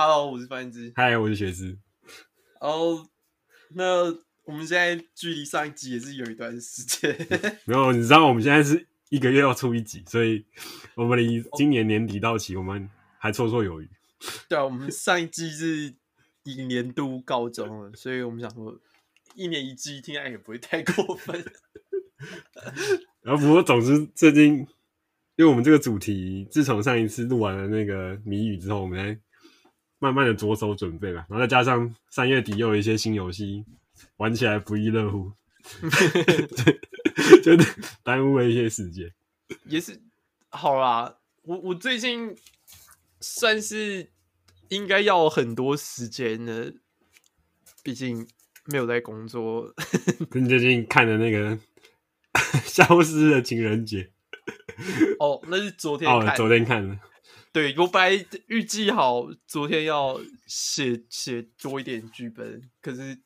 Hello，我是范之。嗨，我是学之。哦，那我们现在距离上一集也是有一段时间。没有，你知道我们现在是一个月要出一集，所以我们离今年年底到期，我们还绰绰有余。对啊，我们上一季是以年度告终了，所以我们想说一年一季，听起来也不会太过分。然后不过，总之最近，因为我们这个主题，自从上一次录完了那个谜语之后，我们在慢慢的着手准备了，然后再加上三月底又有一些新游戏，玩起来不亦乐乎，就耽误了一些时间。也是好啦，我我最近算是应该要很多时间的，毕竟没有在工作。你最近看的那个。消失的情人节，哦，那是昨天看，哦，昨天看的。对，我本来预计好昨天要写写多一点剧本，可是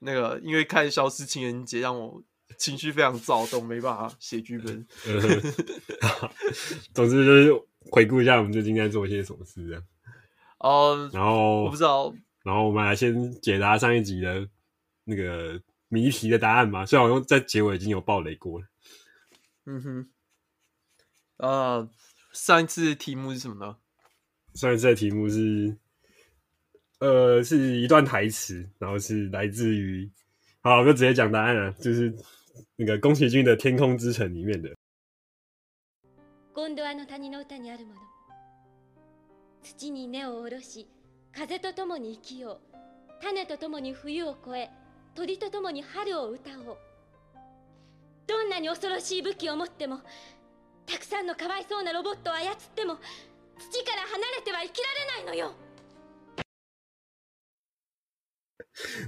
那个因为看消失情人节让我情绪非常躁动，没办法写剧本。总之就是回顾一下我们最近在做一些什么事，这样。哦，然后我不知道，然后我们来先解答上一集的那个。谜题的答案吧，虽然我用在结尾已经有爆雷过了。嗯哼，呃，上一次的题目是什么呢？上一次的题目是，呃，是一段台词，然后是来自于，好，我就直接讲答案了，就是那个宫崎骏的《天空之城》里面的。ゴンドワの谷の歌にあるもの。土に根を下ろし、风と共に生きよう。种と共に冬を越え。鸟と共に春を歌おうどんなに恐ろしい武器を持ってもたくさんのかわいそうなロボットを操っても土から离れては生きられないのよ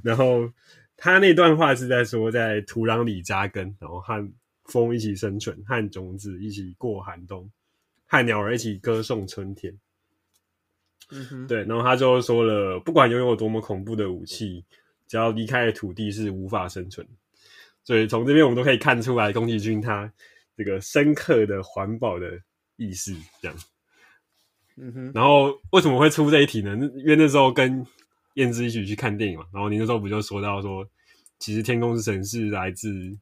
然后他那段话是在说，在土壤里扎根，然后和风一起生存，和种子一起过寒冬，和鸟儿一起歌颂春天。嗯哼，对，然后他就说了，不管拥有多么恐怖的武器。只要离开了土地是无法生存，所以从这边我们都可以看出来宫崎骏他 这个深刻的环保的意识，这样。嗯哼。然后为什么会出这一题呢？因为那时候跟燕之一起去看电影嘛，然后你那时候不就说到说，其实《天空之城》是来自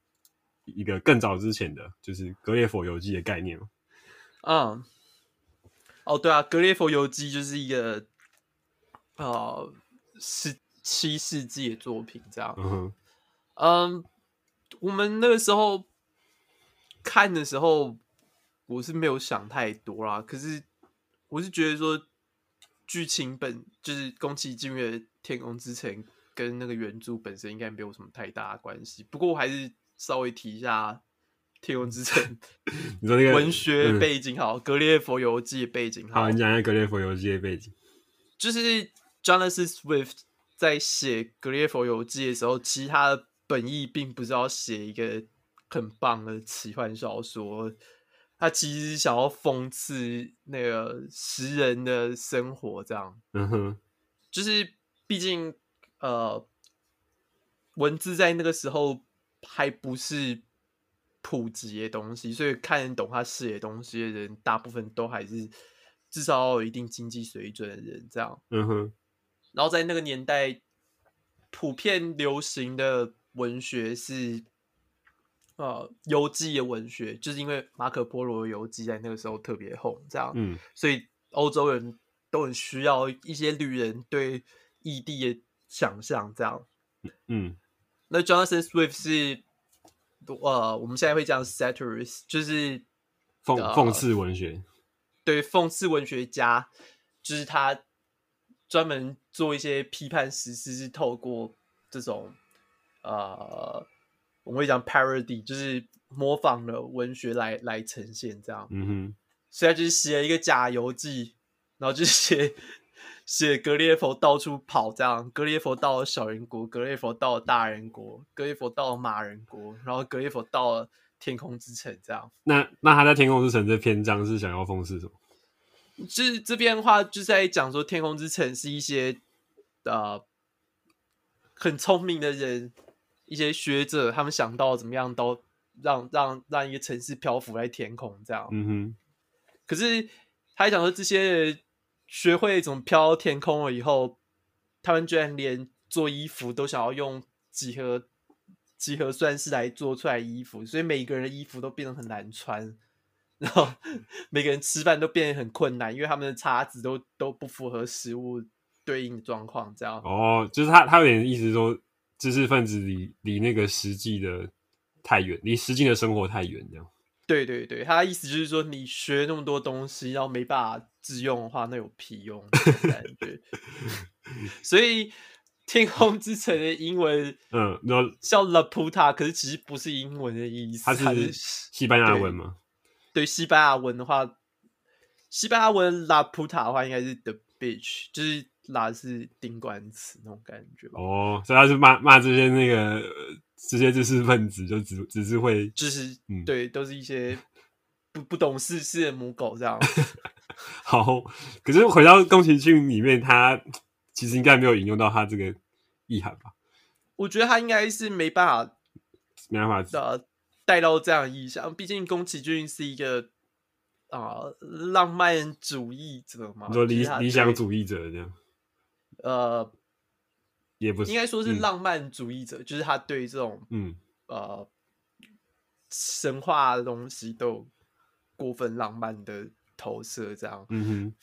一个更早之前的，就是《格列佛游记》的概念嘛。嗯。哦，对啊，《格列佛游记》就是一个，呃，十。七世纪的作品，这样。嗯哼，嗯，我们那个时候看的时候，我是没有想太多啦。可是，我是觉得说，剧情本就是宫崎骏的《天空之城》跟那个原著本身应该没有什么太大的关系。不过，我还是稍微提一下《天空之城》你说那个文学背景好，嗯《格列佛游记》的背景好。好，你讲一下《格列佛游记》的背景，就是 Jonathan Swift。在写《格列佛游记》的时候，其实他的本意并不是要写一个很棒的奇幻小说，他其实想要讽刺那个食人的生活，这样。嗯哼，就是毕竟呃，文字在那个时候还不是普及的东西，所以看得懂他写的东西的人，大部分都还是至少要有一定经济水准的人，这样。嗯哼。然后在那个年代，普遍流行的文学是，呃，游记的文学，就是因为马可波罗的游记在那个时候特别红，这样，嗯，所以欧洲人都很需要一些旅人对异地的想象，这样，嗯，那 Jonathan Swift 是，呃，我们现在会讲 satirist，就是讽讽刺文学，对，讽刺文学家，就是他。专门做一些批判时事，是透过这种呃，我们会讲 parody，就是模仿的文学来来呈现这样。嗯哼，所以他就是写了一个假游记，然后就写写格列佛到处跑这样，格列佛到了小人国，格列佛到了大人国，格列佛到了马人国，然后格列佛到了天空之城这样。那那他在天空之城这篇章是想要讽刺什么？就是这边的话，就是在讲说，天空之城是一些呃很聪明的人，一些学者，他们想到怎么样都让让让一个城市漂浮在天空这样。嗯哼。可是他还讲说，这些学会怎么飘到天空了以后，他们居然连做衣服都想要用几何几何算式来做出来衣服，所以每一个人的衣服都变得很难穿，然后每个人吃饭都变得很困难，因为他们的叉子都都不符合食物对应的状况。这样哦，就是他他有点意思说，知识分子离离那个实际的太远，离实际的生活太远，这样。对对对，他的意思就是说，你学那么多东西，然后没办法自用的话，那有屁用？感觉。所以，天空之城的英文，嗯，叫 La Puta，可是其实不是英文的意思，它是西班牙文吗？对，对，西班牙文的话，西班牙文 La Puta 的话，应该是 The Beach，就是拉是顶冠词那种感觉。哦，所以他是骂骂这些那个。这些知识分子就只只是会，就是、嗯、对，都是一些不不懂世事的母狗这样。好，可是回到宫崎骏里面，他其实应该没有引用到他这个意涵吧？我觉得他应该是没办法，没办法的带到这样的意象。毕竟宫崎骏是一个啊、呃、浪漫主义者嘛，说理理想主义者这样。呃。也不是，应该说是浪漫主义者，嗯、就是他对这种嗯呃神话的东西都有过分浪漫的投射，这样。嗯哼，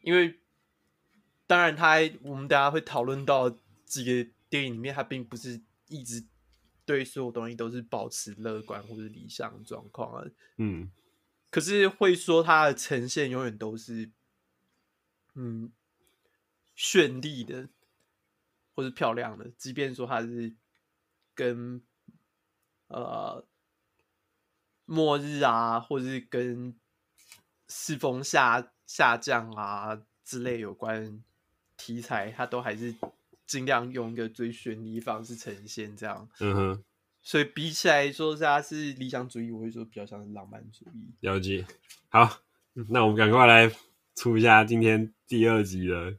因为当然他我们大家会讨论到这个电影里面，他并不是一直对所有东西都是保持乐观或者理想状况啊。嗯，可是会说他的呈现永远都是嗯绚丽的。或是漂亮的，即便说它是跟呃末日啊，或是跟世风下下降啊之类有关题材，它都还是尽量用一个最绚丽方式呈现这样。嗯哼，所以比起来说，它是理想主义，我会说比较像是浪漫主义。了解。好，那我们赶快来出一下今天第二集的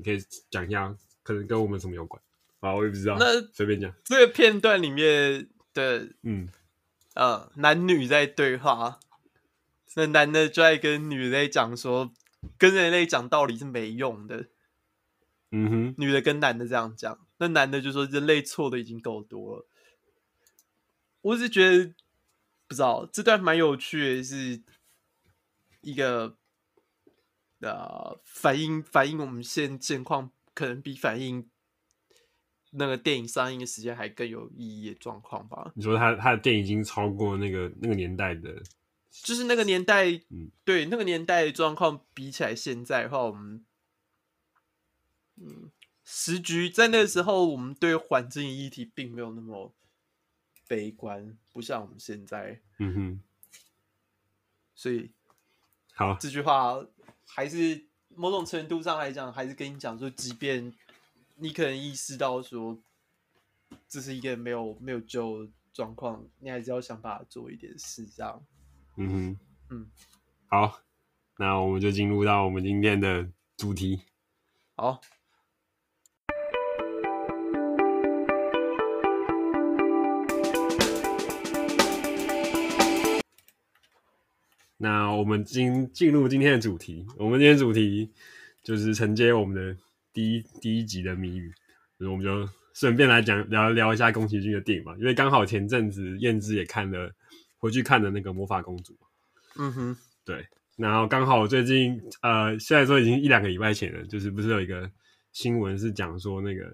你可以讲一下。可能跟我们什么有关？啊，我也不知道。那随便讲。这个片段里面的，嗯，呃，男女在对话，那男的就在跟女的在讲说，跟人类讲道理是没用的。嗯哼，女的跟男的这样讲，那男的就说人类错的已经够多了。我是觉得不知道这段蛮有趣的，是一个呃反映反映我们现现况。可能比反映那个电影上映的时间还更有意义的状况吧？你说他他的电影已经超过那个那个年代的，就是那个年代，嗯，对那个年代的状况比起来，现在的话，我们，嗯，时局在那个时候，我们对环境议题并没有那么悲观，不像我们现在，嗯哼，所以，好，这句话还是。某种程度上来讲，还是跟你讲说，即便你可能意识到说这是一个没有没有救状况，你还是要想办法做一点事，这样。嗯哼，嗯，好，那我们就进入到我们今天的主题。好。那我们进进入今天的主题，我们今天主题就是承接我们的第一第一集的谜语，所以我们就顺便来讲聊聊一下宫崎骏的电影嘛，因为刚好前阵子燕之也看了，回去看的那个魔法公主，嗯哼，对，然后刚好最近呃，现在说已经一两个礼拜前了，就是不是有一个新闻是讲说那个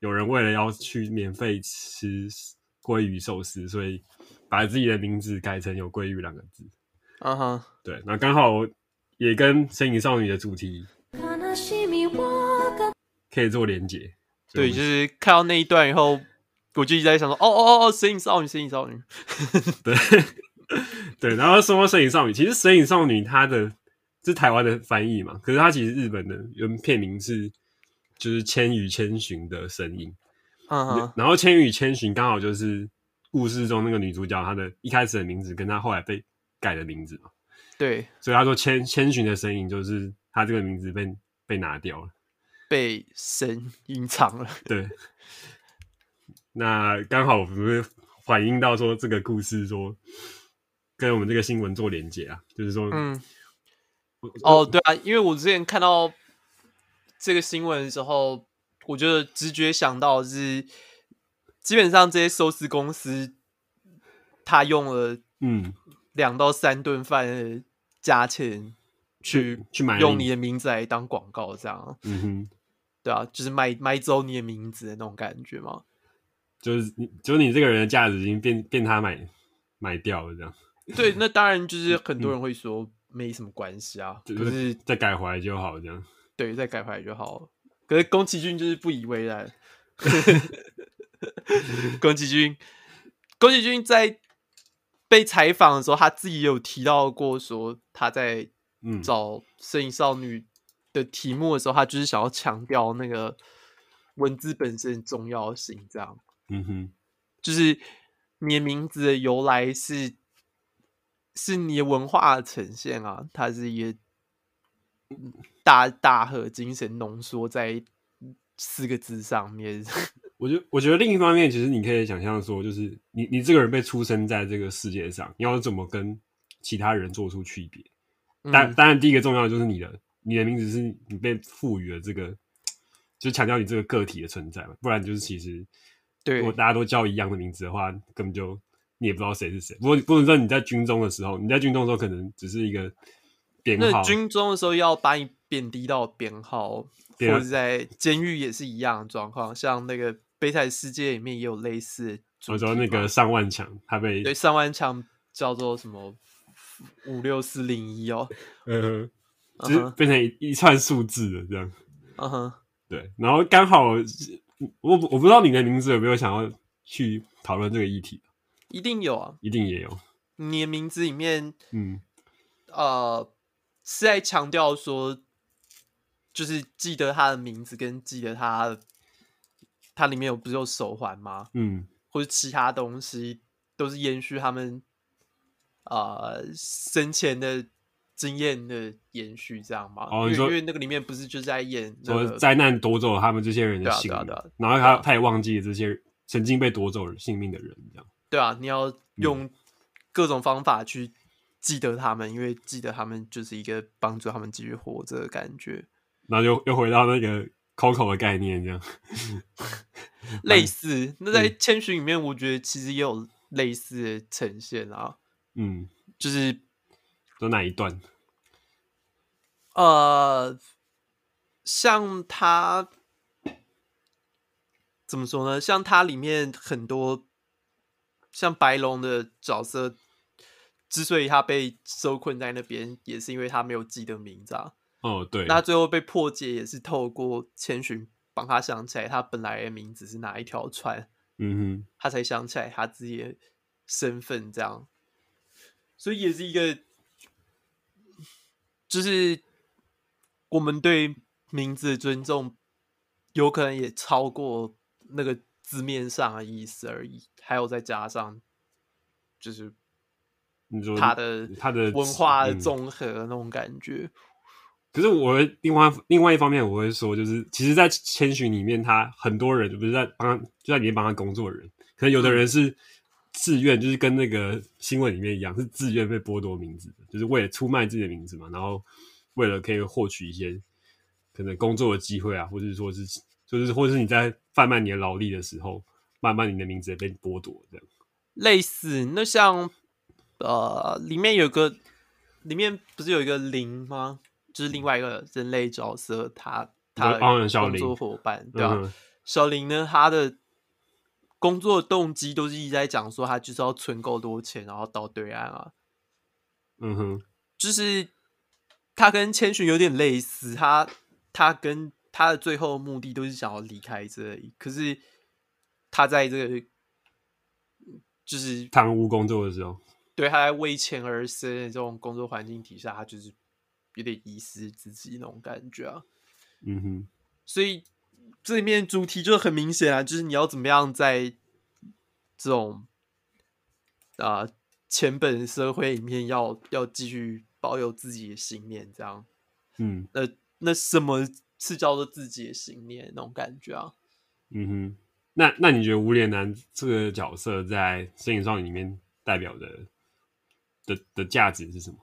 有人为了要去免费吃鲑鱼寿司，所以把自己的名字改成有鲑鱼两个字。啊哈，对，那刚好也跟《神影少女》的主题可以做连接。对，就是看到那一段以后，我就一直在想说，哦哦哦，《神影少女》，《神影少女》。对 对，然后说《神影少女》，其实《神影少女》它的这是台湾的翻译嘛？可是它其实日本的原片名是就是《千与千寻的声音》。嗯哼，然后《千与千寻》刚好就是故事中那个女主角她的一开始的名字，跟她后来被改的名字嘛。对，所以他说千千寻的声音就是他这个名字被被拿掉了，被神隐藏了。对，那刚好我们反映到说这个故事说跟我们这个新闻做连接啊，就是说，嗯，哦，对啊，因为我之前看到这个新闻的时候，我觉得直觉想到是，基本上这些收视公司他用了，嗯。两到三顿饭价钱去去买用你的名字来当广告，这样，嗯哼，对啊，就是买买走你的名字的那种感觉嘛。就是你，就是你这个人的价值已经变变他买买掉了，这样。对，那当然就是很多人会说没什么关系啊，就、嗯、是再改回来就好，这样。对，再改回来就好。可是宫崎骏就是不以为然。宫崎骏，宫崎骏在。被采访的时候，他自己有提到过，说他在找《摄影少女》的题目的时候，他就是想要强调那个文字本身的重要性。这样，嗯哼，就是你的名字的由来是是你的文化的呈现啊，它是一个大大和精神浓缩在四个字上面。我觉得，我觉得另一方面，其实你可以想象说，就是你你这个人被出生在这个世界上，你要怎么跟其他人做出区别？当、嗯、当然，第一个重要的就是你的你的名字是你被赋予了这个，就强调你这个个体的存在嘛。不然就是其实，对，如果大家都叫一样的名字的话，根本就你也不知道谁是谁。不过不能说你在军中的时候，你在军中的时候可能只是一个编号。那军中的时候要把你贬低到编号，或者在监狱也是一样的状况，像那个。《悲惨世界》里面也有类似，我说那个上万强，他被对上万强叫做什么五六四零一哦，嗯，就是变成一,一串数字的这样，嗯哼，对，然后刚好我我不知道你的名字有没有想要去讨论这个议题，一定有啊，一定也有，你的名字里面，嗯，呃，是在强调说，就是记得他的名字跟记得他的。它里面有不是有手环吗？嗯，或者其他东西都是延续他们啊、呃、生前的经验的延续，这样吗？哦，你说，因为那个里面不是就在演说灾难夺走了他们这些人的性命，对啊啊啊、然后他他也忘记了这些曾经被夺走性命的人，这样。对啊，你要用各种方法去记得他们，嗯、因为记得他们就是一个帮助他们继续活着的感觉。然后又又回到那个。Coco 的概念这样，类似。那在千寻里面，我觉得其实也有类似的呈现啊。嗯，就是说哪一段？呃，像他怎么说呢？像他里面很多像白龙的角色，之所以他被收困在那边，也是因为他没有记得名字啊。哦，对，那最后被破解也是透过千寻帮他想起来他本来的名字是哪一条船，嗯哼，他才想起来他自己的身份，这样，所以也是一个，就是我们对名字的尊重，有可能也超过那个字面上的意思而已，还有再加上，就是你说他的他的文化的综合那种感觉。可是我另外另外一方面，我会说，就是其实，在千寻里面，他很多人不是在帮他，就在里面帮他工作的人，可能有的人是自愿，就是跟那个新闻里面一样，是自愿被剥夺名字的，就是为了出卖自己的名字嘛，然后为了可以获取一些可能工作的机会啊，或者是说是，就是或者是你在贩卖你的劳力的时候，慢慢你的名字也被剥夺，这样类似。那像呃，里面有个，里面不是有一个零吗？就是另外一个人类角色，他他的工作伙伴，对吧、啊？小林呢，他的工作动机都是一直在讲说，他就是要存够多钱，然后到对岸啊。嗯哼，就是他跟千寻有点类似，他他跟他的最后目的都是想要离开这里，可是他在这个就是贪污工作的时候，对，他在为钱而生的这种工作环境底下，他就是。有点遗失自己那种感觉啊。嗯哼，所以这里面主题就很明显啊，就是你要怎么样在这种啊、呃、钱本社会里面要要继续保有自己的信念，这样。嗯，那那什么是叫做自己的信念那种感觉啊？嗯哼，那那你觉得无脸男这个角色在《身影少女》里面代表的的的价值是什么？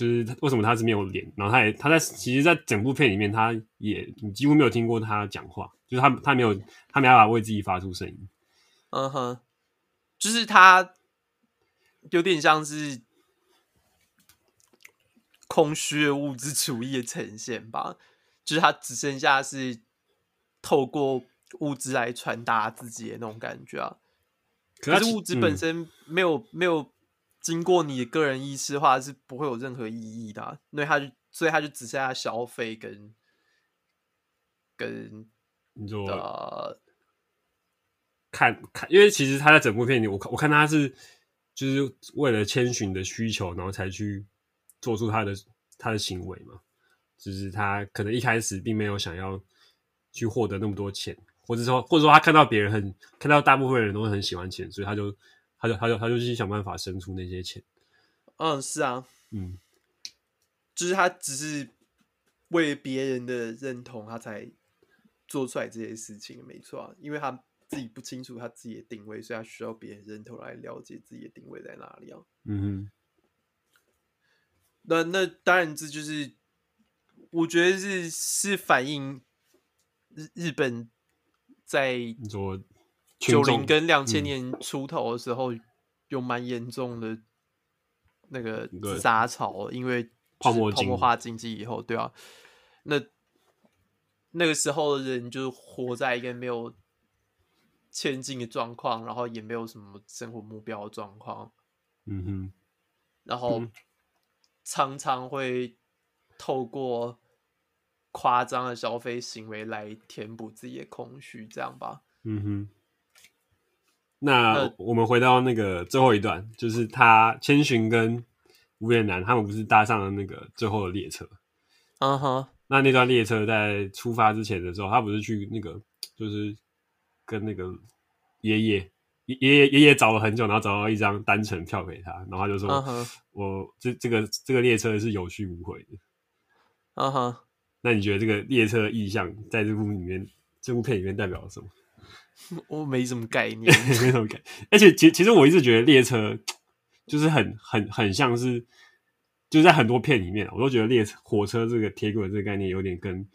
就是为什么他是没有脸？然后他也他在其实，在整部片里面，他也你几乎没有听过他讲话，就是他他没有他没办法为自己发出声音。嗯哼，就是他有点像是空虚的物质主义的呈现吧，就是他只剩下是透过物质来传达自己的那种感觉啊。可是物质本身没有、嗯、没有。经过你的个人意识的话，是不会有任何意义的、啊，因为他就所以他就只剩下消费跟跟你说的看看，因为其实他在整部片里，我看我看他是就是为了千寻的需求，然后才去做出他的他的行为嘛，就是他可能一开始并没有想要去获得那么多钱，或者说或者说他看到别人很看到大部分人都很喜欢钱，所以他就。他就他就他就去想办法生出那些钱。嗯，是啊，嗯，就是他只是为别人的认同，他才做出来这些事情，没错啊。因为他自己不清楚他自己的定位，所以他需要别人认同来了解自己的定位在哪里啊。嗯哼。那那当然，这就是我觉得是是反映日日本在做。九零跟两千年出头的时候，嗯、有蛮严重的那个杂草，因为泡沫泡沫化经济以后，对啊，那那个时候的人就活在一个没有前进的状况，然后也没有什么生活目标的状况，嗯哼，然后常常会透过夸张的消费行为来填补自己的空虚，这样吧，嗯哼。那我们回到那个最后一段，就是他千寻跟无脸男他们不是搭上了那个最后的列车？嗯哼。那那段列车在出发之前的时候，他不是去那个，就是跟那个爷爷爷爷爷爷找了很久，然后找到一张单程票给他，然后他就说：“ uh huh. 我这这个这个列车是有去无回的。”啊哈。那你觉得这个列车的意象在这部里面，这部片里面代表了什么？我没什么概念，没什么概念。而且，其其实我一直觉得列车就是很很很像是，就是在很多片里面，我都觉得列车、火车这个铁轨这个概念有点跟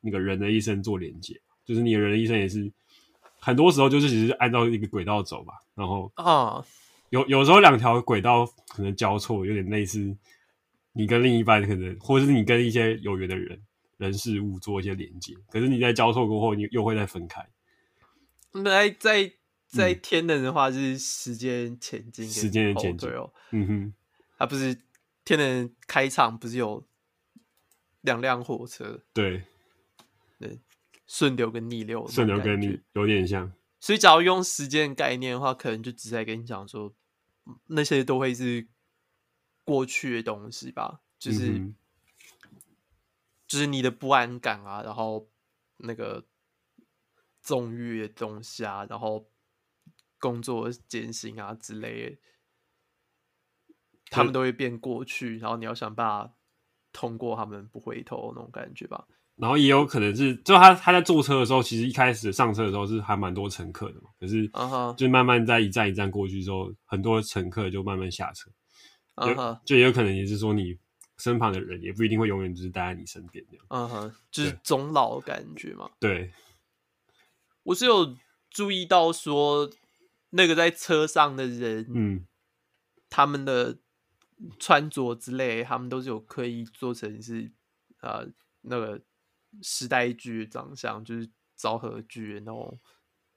那个人的一生做连接。就是你的人的一生也是很多时候就是只是按照一个轨道走吧。然后啊，有有时候两条轨道可能交错，有点类似你跟另一半可能，或者是你跟一些有缘的人、人事物做一些连接。可是你在交错过后，你又会再分开。在在在天能的话，就是时间前进，时间的前进哦。嗯哼，他不是天能开场不是有两辆火车？对，对，顺流跟逆流，顺流跟逆有点像。所以，假如用时间概念的话，可能就只在跟你讲说，那些都会是过去的东西吧，就是、嗯、就是你的不安感啊，然后那个。纵欲的东西啊，然后工作艰辛啊之类的，他们都会变过去，然后你要想办法通过他们不回头那种感觉吧。然后也有可能是，就他他在坐车的时候，其实一开始上车的时候是还蛮多乘客的嘛，可是就慢慢在一站一站过去之后，很多乘客就慢慢下车。Uh huh. 就也有可能也是说，你身旁的人也不一定会永远就是待在你身边这样。嗯哼、uh，huh. 就是终老的感觉嘛。对。我是有注意到说，那个在车上的人，嗯，他们的穿着之类，他们都是有刻意做成是啊、呃，那个时代剧的长相，就是昭和剧的那种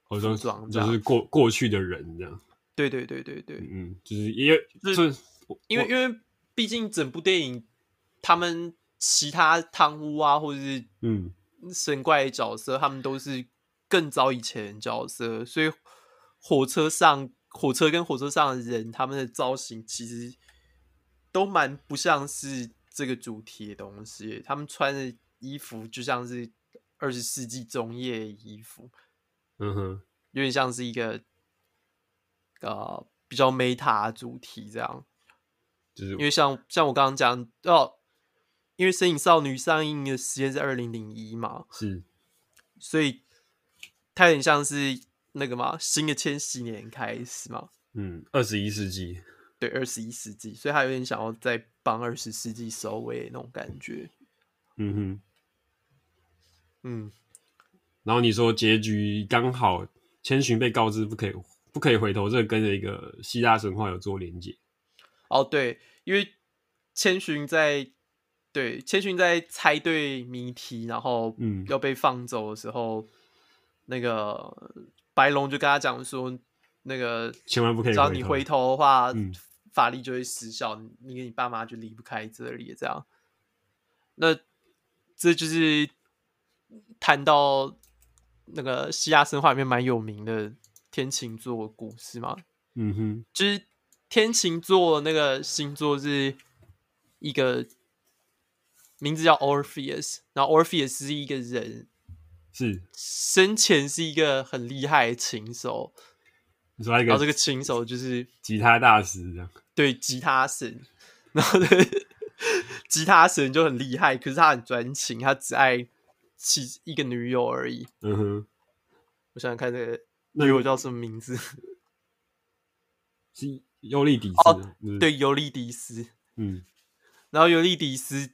服装，就是过过去的人这样。对对对对对，嗯，就是因为就是因为因为毕竟整部电影，他们其他贪污啊，或者是嗯神怪的角色，他们都是。更早以前的角色，所以火车上火车跟火车上的人，他们的造型其实都蛮不像是这个主题的东西。他们穿的衣服就像是二十世纪中叶的衣服，嗯哼，有点像是一个呃比较 meta 主题这样。就是因为像像我刚刚讲哦，因为《神隐少女》上映的时间是二零零一嘛，是，所以它有点像是那个嘛，新的千禧年开始嘛，嗯，二十一世纪。对，二十一世纪，所以他有点想要再帮二十世纪收尾那种感觉。嗯哼，嗯。然后你说结局刚好千寻被告知不可以不可以回头，这个跟着一个希腊神话有做连结。哦，对，因为千寻在对千寻在猜对谜题，然后嗯要被放走的时候，嗯、那个白龙就跟他讲说，那个千万不可以，只要你回头的话。嗯法力就会失效，你跟你爸妈就离不开这里，这样。那这就是谈到那个希腊神话里面蛮有名的天琴座的故事嘛。嗯哼，就是天琴座那个星座是一个名字叫 Orpheus，然后 Orpheus 是一个人，是生前是一个很厉害的琴手。你说一个，然后这个琴手就是吉他大师这样。对，吉他神，然后呢，吉他神就很厉害，可是他很专情，他只爱其一个女友而已。嗯哼，我想想看，这个女友叫什么名字？是尤利迪斯。哦，对，尤利迪斯。嗯，然后尤利迪斯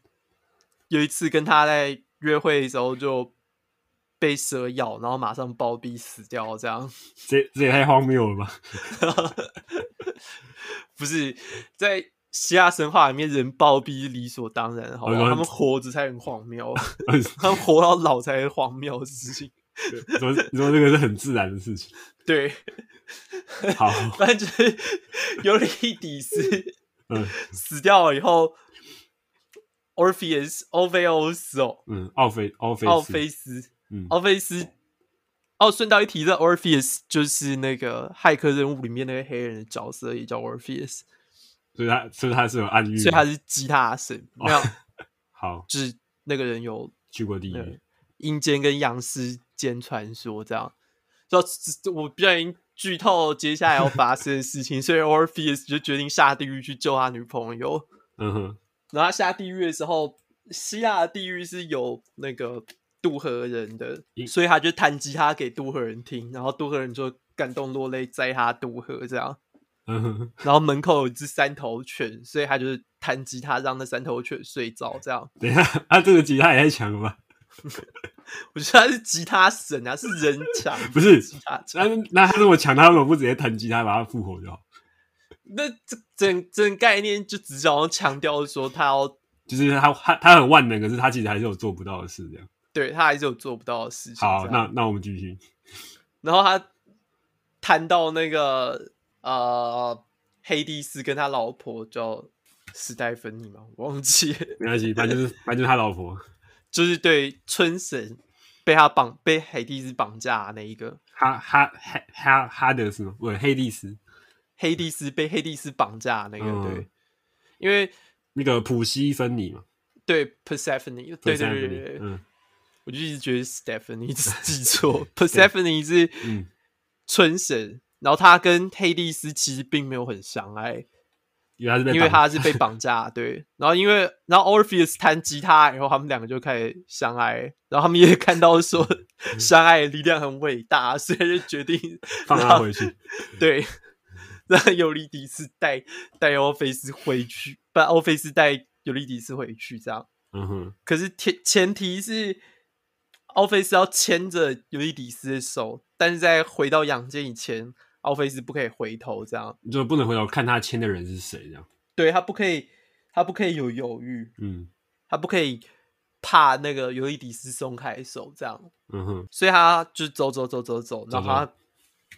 有一次跟他在约会的时候就被蛇咬，然后马上暴毙死掉，这样。这这也太荒谬了吧！不是在希腊神话里面，人暴毙理所当然，好吧？他们活着才很荒谬，他们活到老才是荒谬的事情。你说，你说这个是很自然的事情。对，好，反正就是尤利底斯，嗯，死掉了以后，Orpheus，奥菲欧斯哦，嗯，奥菲，奥菲，奥菲斯，嗯，奥菲斯。哦，顺道一提，这 Orpheus 就是那个骇客任务里面那个黑人的角色，也叫 Orpheus，所以他，所以他是有暗喻，所以他是吉他神。没有，好，就是那个人有去过地狱，阴间跟阳世间传说这样。就我不小心剧透接下来要发生的事情，所以 Orpheus 就决定下地狱去救他女朋友。嗯哼，然后他下地狱的时候，希腊的地狱是有那个。渡河人的，所以他就弹吉他给渡河人听，然后渡河人就感动落泪，载他渡河这样。然后门口有一只三头犬，所以他就是弹吉他让那三头犬睡着这样。等一下，他、啊、这个吉他也太强了吧？我觉得他是吉他神啊，是人强，不是吉他那那他这么强，他为什么不直接弹吉他把他复活就好？那这整整概念就只想要强调说他要，就是他他他很万能，可是他其实还是有做不到的事这样。对，他还是有做不到的事情。好，那那我们继续。然后他谈到那个呃，黑帝斯跟他老婆叫史黛芬妮嘛，我忘记了。没关系，反正就是反正就是他老婆，就是对春神被他绑被黑帝斯绑架那一个。哈哈哈哈哈德斯吗？不，黑帝斯，黑帝斯被黑帝斯绑架那个，嗯、对，因为那个普西芬尼嘛，对，Persephone，对对对对，嗯。我就一直觉得 Stephanie 是记 错，Persephone 是春神，对然后他跟黑帝斯其实并没有很相爱，因为他是，因为他是被绑架，对。然后因为然后 Orpheus 弹吉他，然后他们两个就开始相爱，然后他们也看到说 相爱的力量很伟大，所以就决定 放他回去。对，让尤利迪斯带带欧菲斯回去，不，欧菲斯带尤利迪斯回去，这样。嗯哼。可是前前提是。奥菲斯要牵着尤利迪斯的手，但是在回到阳间以前，奥菲斯不可以回头，这样就不能回头看他牵的人是谁，这样。对，他不可以，他不可以有犹豫，嗯，他不可以怕那个尤利迪斯松开手，这样，嗯哼，所以他就走走走走走，然后他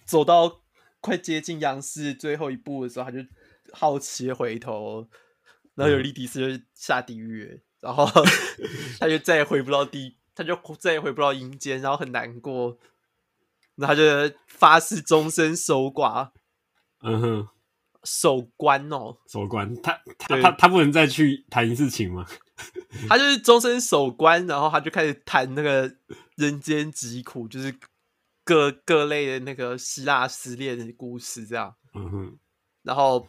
走到快接近杨氏最后一步的时候，他就好奇回头，然后尤利迪斯就下地狱，嗯、然后 他就再也回不到地。他就再也回不到阴间，然后很难过，然后他就发誓终身守寡。嗯哼，守关哦，守关，他他他他不能再去谈一次情吗？他就是终身守关，然后他就开始谈那个人间疾苦，就是各各类的那个希腊失恋的故事，这样。嗯哼，然后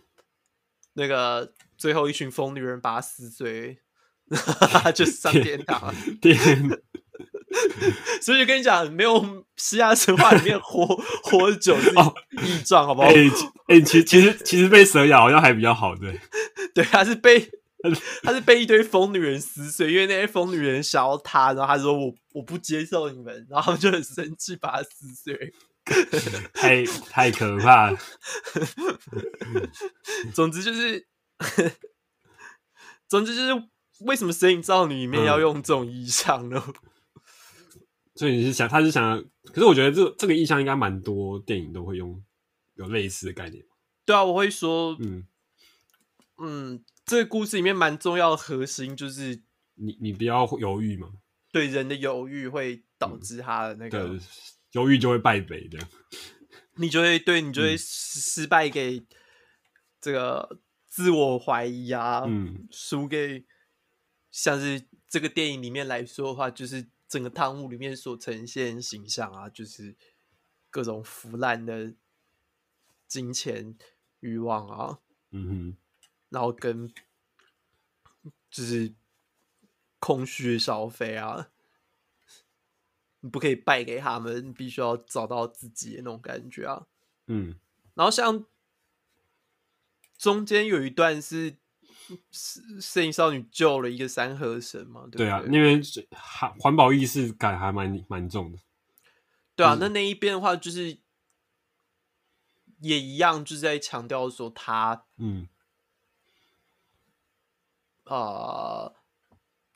那个最后一群疯女人把他撕碎，就上天堂。天，所以跟你讲，没有希腊神话里面活活久是异状，好不好？哎、欸欸，其其实其实被蛇咬好像还比较好，对，对，他是被。他是被一堆疯女人撕碎，因为那些疯女人想要他，然后他说我我不接受你们，然后就很生气，把他撕碎，太太可怕了。总之就是，总之就是，为什么《神隐少女》里面要用这种意象呢？嗯、所以你是想，他是想，可是我觉得这这个意象应该蛮多电影都会用，有类似的概念。对啊，我会说，嗯嗯。这个故事里面蛮重要的核心就是你，你不要犹豫嘛。对，人的犹豫会导致他的那个、嗯、犹豫就会败北的，你就会对你就会失败给这个自我怀疑啊，嗯，输给像是这个电影里面来说的话，就是整个汤姆里面所呈现形象啊，就是各种腐烂的金钱欲望啊，嗯哼。然后跟就是空虚消费啊，你不可以败给他们，你必须要找到自己的那种感觉啊。嗯，然后像中间有一段是圣隐少女救了一个三河神嘛，对，对啊，那边环环保意识感还蛮蛮重的。对啊，那那一边的话，就是也一样，就是在强调说他嗯。呃，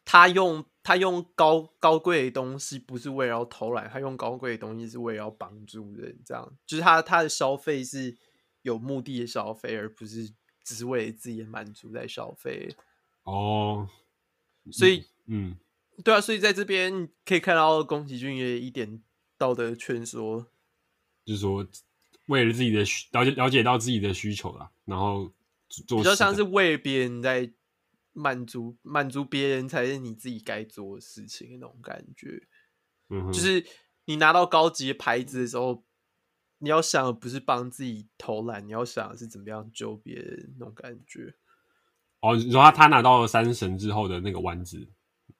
他用他用高高贵的东西，不是为了要偷懒，他用高贵的东西是为了要帮助人，这样就是他他的消费是有目的的消费，而不是只是为了自己的满足在消费。哦，所以嗯，对啊，所以在这边可以看到宫崎骏也一点道德劝说，就是说为了自己的需了解了解到自己的需求啦，然后做比较像是为别人在。满足满足别人才是你自己该做的事情的那种感觉，嗯，就是你拿到高级的牌子的时候，你要想的不是帮自己投篮，你要想的是怎么样救别人那种感觉。哦，你说他他拿到了三神之后的那个丸子，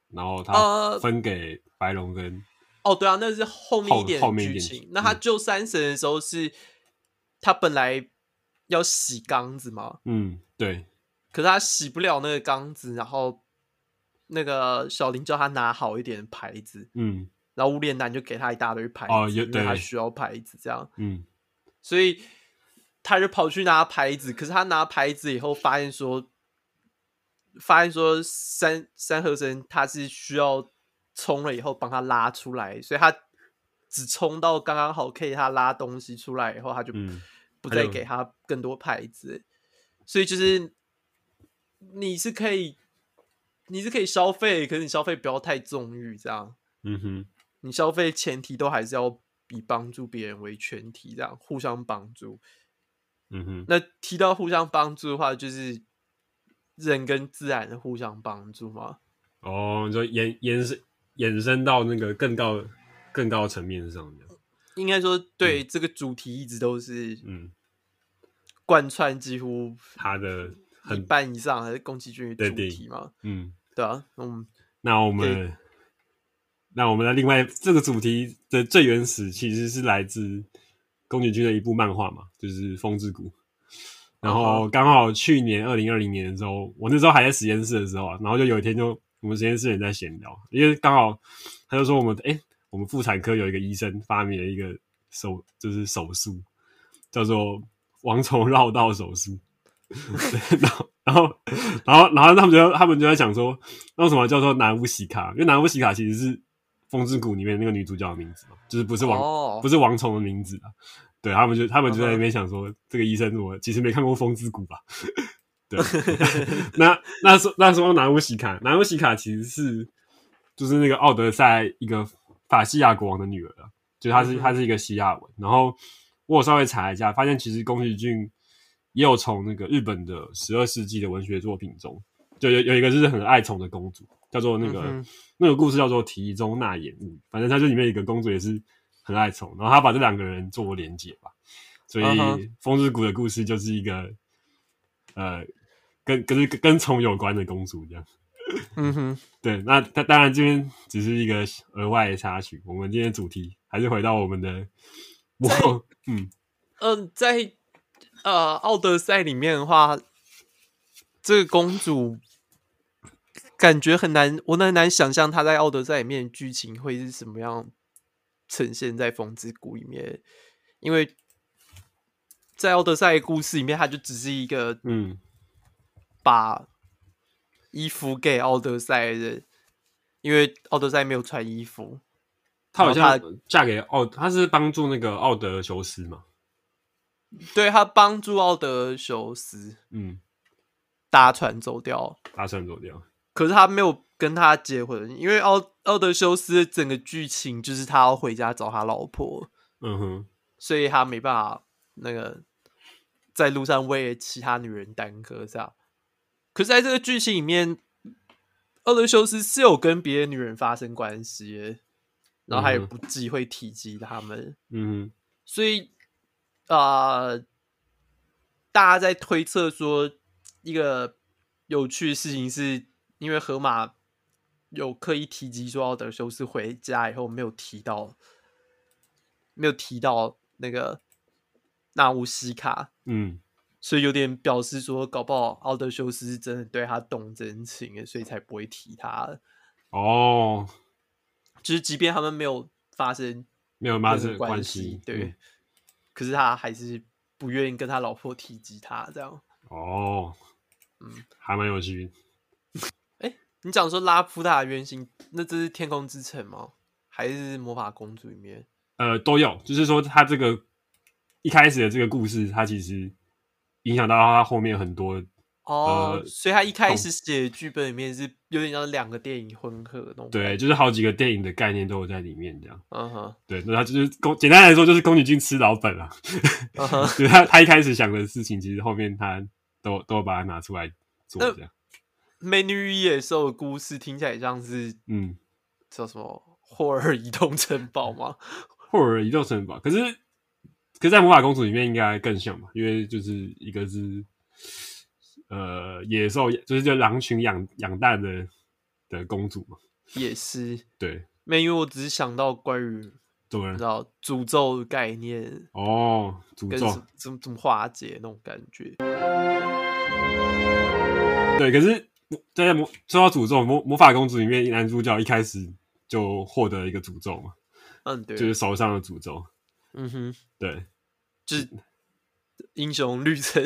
然后他分给白龙跟、呃、哦，对啊，那是后面一点剧情。那他救三神的时候是，他本来要洗缸子嘛？嗯，对。可是他洗不了那个缸子，然后那个小林叫他拿好一点的牌子，嗯，然后无脸男就给他一大堆牌子，哦，因为他需要牌子，这样，嗯，所以他就跑去拿牌子。可是他拿牌子以后，发现说，发现说三三和神他是需要冲了以后帮他拉出来，所以他只冲到刚刚好可以他拉东西出来以后，他就不再给他更多牌子，嗯，所以就是。你是可以，你是可以消费，可是你消费不要太纵欲，这样。嗯哼，你消费前提都还是要以帮助别人为前提，这样互相帮助。嗯哼，那提到互相帮助的话，就是人跟自然的互相帮助吗？哦，就延延伸延伸到那个更高更高层面上面。应该说，对、嗯、这个主题一直都是嗯贯穿几乎他的。一半以上还是宫崎骏的主题嘛？嗯，对啊，嗯，那我们，那我们的另外这个主题的最原始其实是来自宫崎骏的一部漫画嘛，就是《风之谷》。然后刚好去年二零二零年的时候，我那时候还在实验室的时候啊，然后就有一天就我们实验室人在闲聊，因为刚好他就说我们哎、欸，我们妇产科有一个医生发明了一个手，就是手术叫做王虫绕道手术。然后，然后，然后，然后他们就他们就在想说，那为什么叫做南屋喜卡？因为南屋喜卡其实是《风之谷》里面那个女主角的名字嘛，就是不是王，oh. 不是王虫的名字啊。对，他们就他们就在那边想说，这个医生我其实没看过《风之谷》吧？对，那那说那说南屋西卡，南屋西卡其实是就是那个奥德赛一个法西亚国王的女儿啊，就她是她是一个西亚文。然后我稍微查一下，发现其实宫崎骏。也有从那个日本的十二世纪的文学作品中，就有有一个就是很爱宠的公主，叫做那个、嗯、那个故事叫做《题中纳言物》，反正它就里面一个公主也是很爱宠，然后他把这两个人做连结吧，所以《风之谷》的故事就是一个呃跟跟跟宠有关的公主这样。嗯哼，对，那他当然这边只是一个额外的插曲，我们今天主题还是回到我们的我嗯 嗯、呃，在。呃，奥德赛里面的话，这个公主感觉很难，我很难想象他在奥德赛里面剧情会是什么样呈现在风之谷里面，因为在奥德赛故事里面，他就只是一个嗯，把衣服给奥德赛的，因为奥德赛没有穿衣服，他好像嫁给奥，他是帮助那个奥德修斯嘛。对，他帮助奥德修斯，嗯，搭船走掉，搭船走掉。可是他没有跟他结婚，因为奥奥德修斯整个剧情就是他要回家找他老婆，嗯哼，所以他没办法那个在路上为其他女人耽搁这样。可是在这个剧情里面，奥德修斯是有跟别的女人发生关系，然后他也不忌讳提及他们，嗯哼，所以。啊、呃！大家在推测说，一个有趣的事情是，因为河马有刻意提及说，奥德修斯回家以后没有提到，没有提到那个纳乌西卡，嗯，所以有点表示说，搞不好奥德修斯是真的对他动真情，所以才不会提他。哦，就是即便他们没有发生没有发生关系，对。嗯可是他还是不愿意跟他老婆提及他这样哦，嗯，还蛮有趣。你讲说拉普塔的原型，那这是天空之城吗？还是魔法公主里面？呃，都有。就是说，他这个一开始的这个故事，他其实影响到他后面很多。哦、呃，所以他一开始写剧本里面是有点像两个电影混合那种，对，就是好几个电影的概念都有在里面这样。嗯哼，对，那他就是宫，简单来说就是宫崎骏吃老本了。嗯哼，就他他一开始想的事情，其实后面他都都把它拿出来做这样。美女与野兽的故事听起来像是嗯，叫什么霍尔移动城堡吗？霍尔移动城堡，可是可是在魔法公主里面应该更像吧，因为就是一个是。呃，野兽就是叫狼群养养大的的公主嘛，也是 对。没，因为我只是想到关于怎么知道诅咒的概念哦，诅咒怎么怎么化解那种感觉。对，可是在魔说到诅咒魔魔法公主里面，男主角一开始就获得一个诅咒嘛，嗯，对，就是手上的诅咒。嗯哼，对，就是。英雄旅程，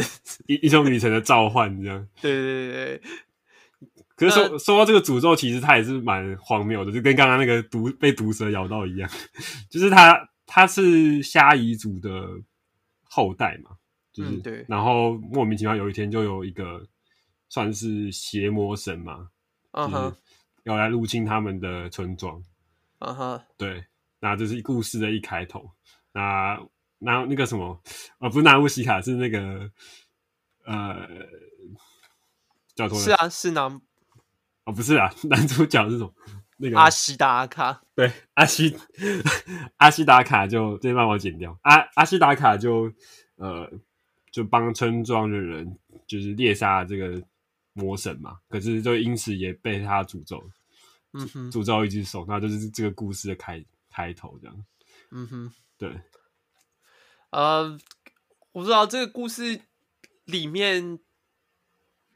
英英雄旅程的召唤，这样。对对对对。可是说、呃、说到这个诅咒，其实它也是蛮荒谬的，就跟刚刚那个毒被毒蛇咬到一样。就是他他是虾夷族的后代嘛，就是、嗯、对。然后莫名其妙有一天就有一个算是邪魔神嘛，嗯哼，要来入侵他们的村庄。嗯哼，对。那这是故事的一开头。那。那那个什么，呃，不是纳乌西卡，是那个，呃，叫什么是啊，是男，哦，不是啊，男主角是什么？那个阿西达卡，对，阿西 阿西达卡就这帮我剪掉，阿阿西达卡就呃，就帮村庄的人就是猎杀这个魔神嘛，可是就因此也被他诅咒，嗯哼，诅咒一只手，那就是这个故事的开开头这样，嗯哼，对。呃，我不知道这个故事里面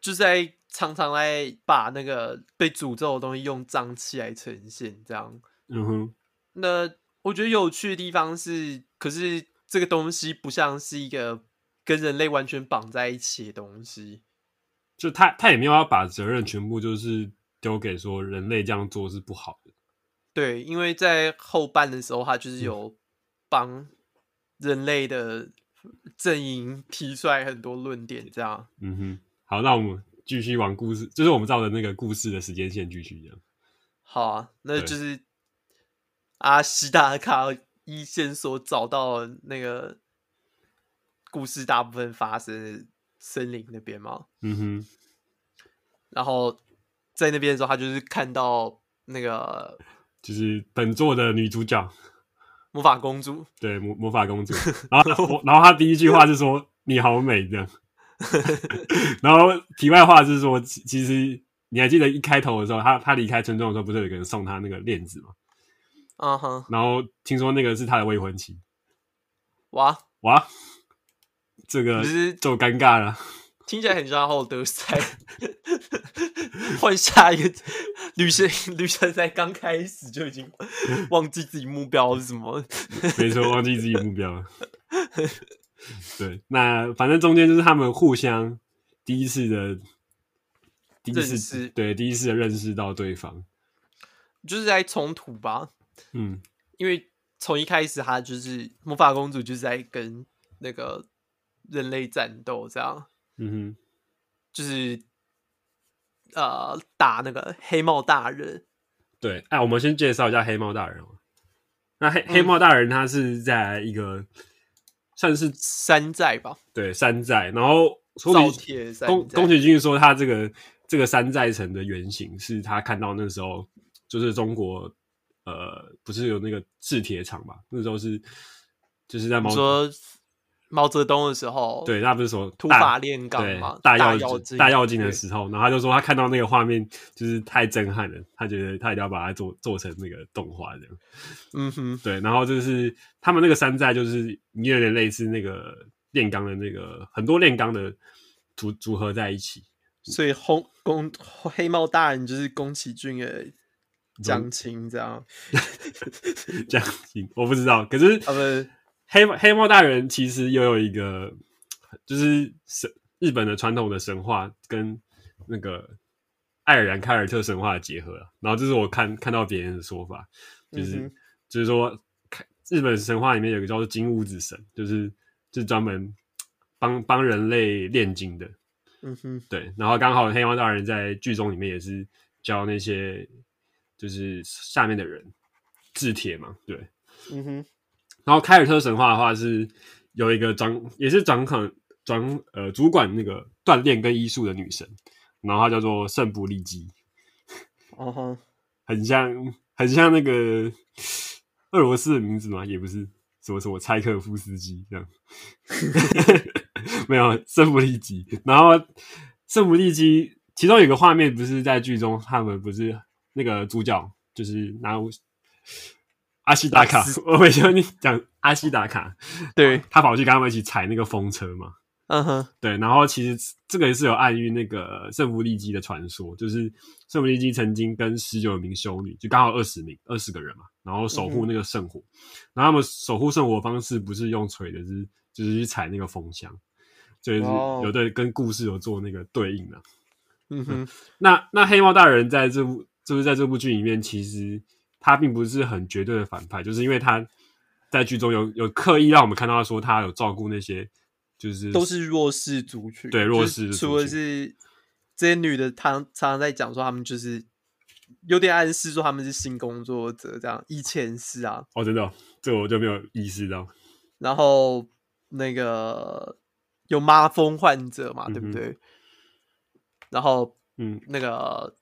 就在常常来把那个被诅咒的东西用脏器来呈现，这样。嗯哼。那我觉得有趣的地方是，可是这个东西不像是一个跟人类完全绑在一起的东西，就他他也没有要把责任全部就是丢给说人类这样做是不好的。对，因为在后半的时候，他就是有帮。嗯人类的阵营提出来很多论点，这样。嗯哼，好，那我们继续往故事，就是我们照的那个故事的时间线继续这样。好啊，那就是阿西达卡一线所找到的那个故事大部分发生的森林那边嘛。嗯哼。然后在那边的时候，他就是看到那个，就是本作的女主角魔法公主。对，魔魔法公主。然后，然后他第一句话是说：“你好美。”这样。然后题外话是说，其实你还记得一开头的时候，他他离开村庄的时候，不是有个人送他那个链子吗？嗯哼。然后听说那个是他的未婚妻。哇哇，这个就尴尬了。听起来很像奥德赛。换下一个旅行，旅程才刚开始就已经忘记自己目标是什么。没错，忘记自己目标了。对，那反正中间就是他们互相第一次的第一次，对，第一次的认识到对方，就是在冲突吧。嗯，因为从一开始，他就是魔法公主就是在跟那个人类战斗，这样。嗯哼，就是呃打那个黑帽大人。对，哎，我们先介绍一下黑帽大人。那黑、嗯、黑帽大人他是在一个。算是山寨吧，对山寨。然后宫宫宫崎骏说他这个这个山寨城的原型是他看到那时候就是中国呃不是有那个制铁厂嘛，那时候是就是在毛说毛泽东的时候，对，他不是说土法炼钢嘛，大跃进大跃进的时候，然后他就说他看到那个画面就是太震撼了，他觉得他一定要把它做做成那个动画这样。嗯哼，对，然后就是他们那个山寨就是有点类似那个炼钢的那个很多炼钢的组组合在一起，所以红宫黑帽大人就是宫崎骏的江青这样，江青我不知道，可是他们。黑黑猫大人其实又有一个，就是神日本的传统的神话跟那个爱尔兰凯尔特神话的结合，然后这是我看看到别人的说法，就是、嗯、就是说，日本神话里面有一个叫做金屋子神，就是就是专门帮帮人类炼金的。嗯哼，对。然后刚好黑猫大人在剧中里面也是教那些就是下面的人制铁嘛，对。嗯哼。然后凯尔特神话的话是有一个掌，也是掌管掌呃主管那个锻炼跟医术的女神，然后她叫做圣布利基，哦哈、uh，huh. 很像很像那个俄罗斯的名字嘛，也不是什么什么柴可夫斯基这样，没有圣布利基。然后圣布利基其中有个画面不是在剧中，他们不是那个主角就是拿。阿西达卡，我每次你讲阿西达卡，对，他跑去跟他们一起踩那个风车嘛，嗯哼、uh，huh. 对，然后其实这个也是有暗喻那个圣弗利基的传说，就是圣弗利基曾经跟十九名修女，就刚好二十名二十个人嘛，然后守护那个圣火，嗯、然后他们守护圣火的方式不是用锤的，是就是去踩那个风箱，就是有对跟故事有做那个对应的，嗯哼，那那黑猫大人在这部就是在这部剧里面其实。他并不是很绝对的反派，就是因为他在剧中有有刻意让我们看到他说他有照顾那些，就是都是弱势族群，对弱势族群，除了是这些女的，她常常在讲说他们就是有点暗示说他们是性工作者这样，以前是啊，哦，真的、哦，这我就没有意识到。然后那个有妈风患者嘛，对不对？然后嗯，那个。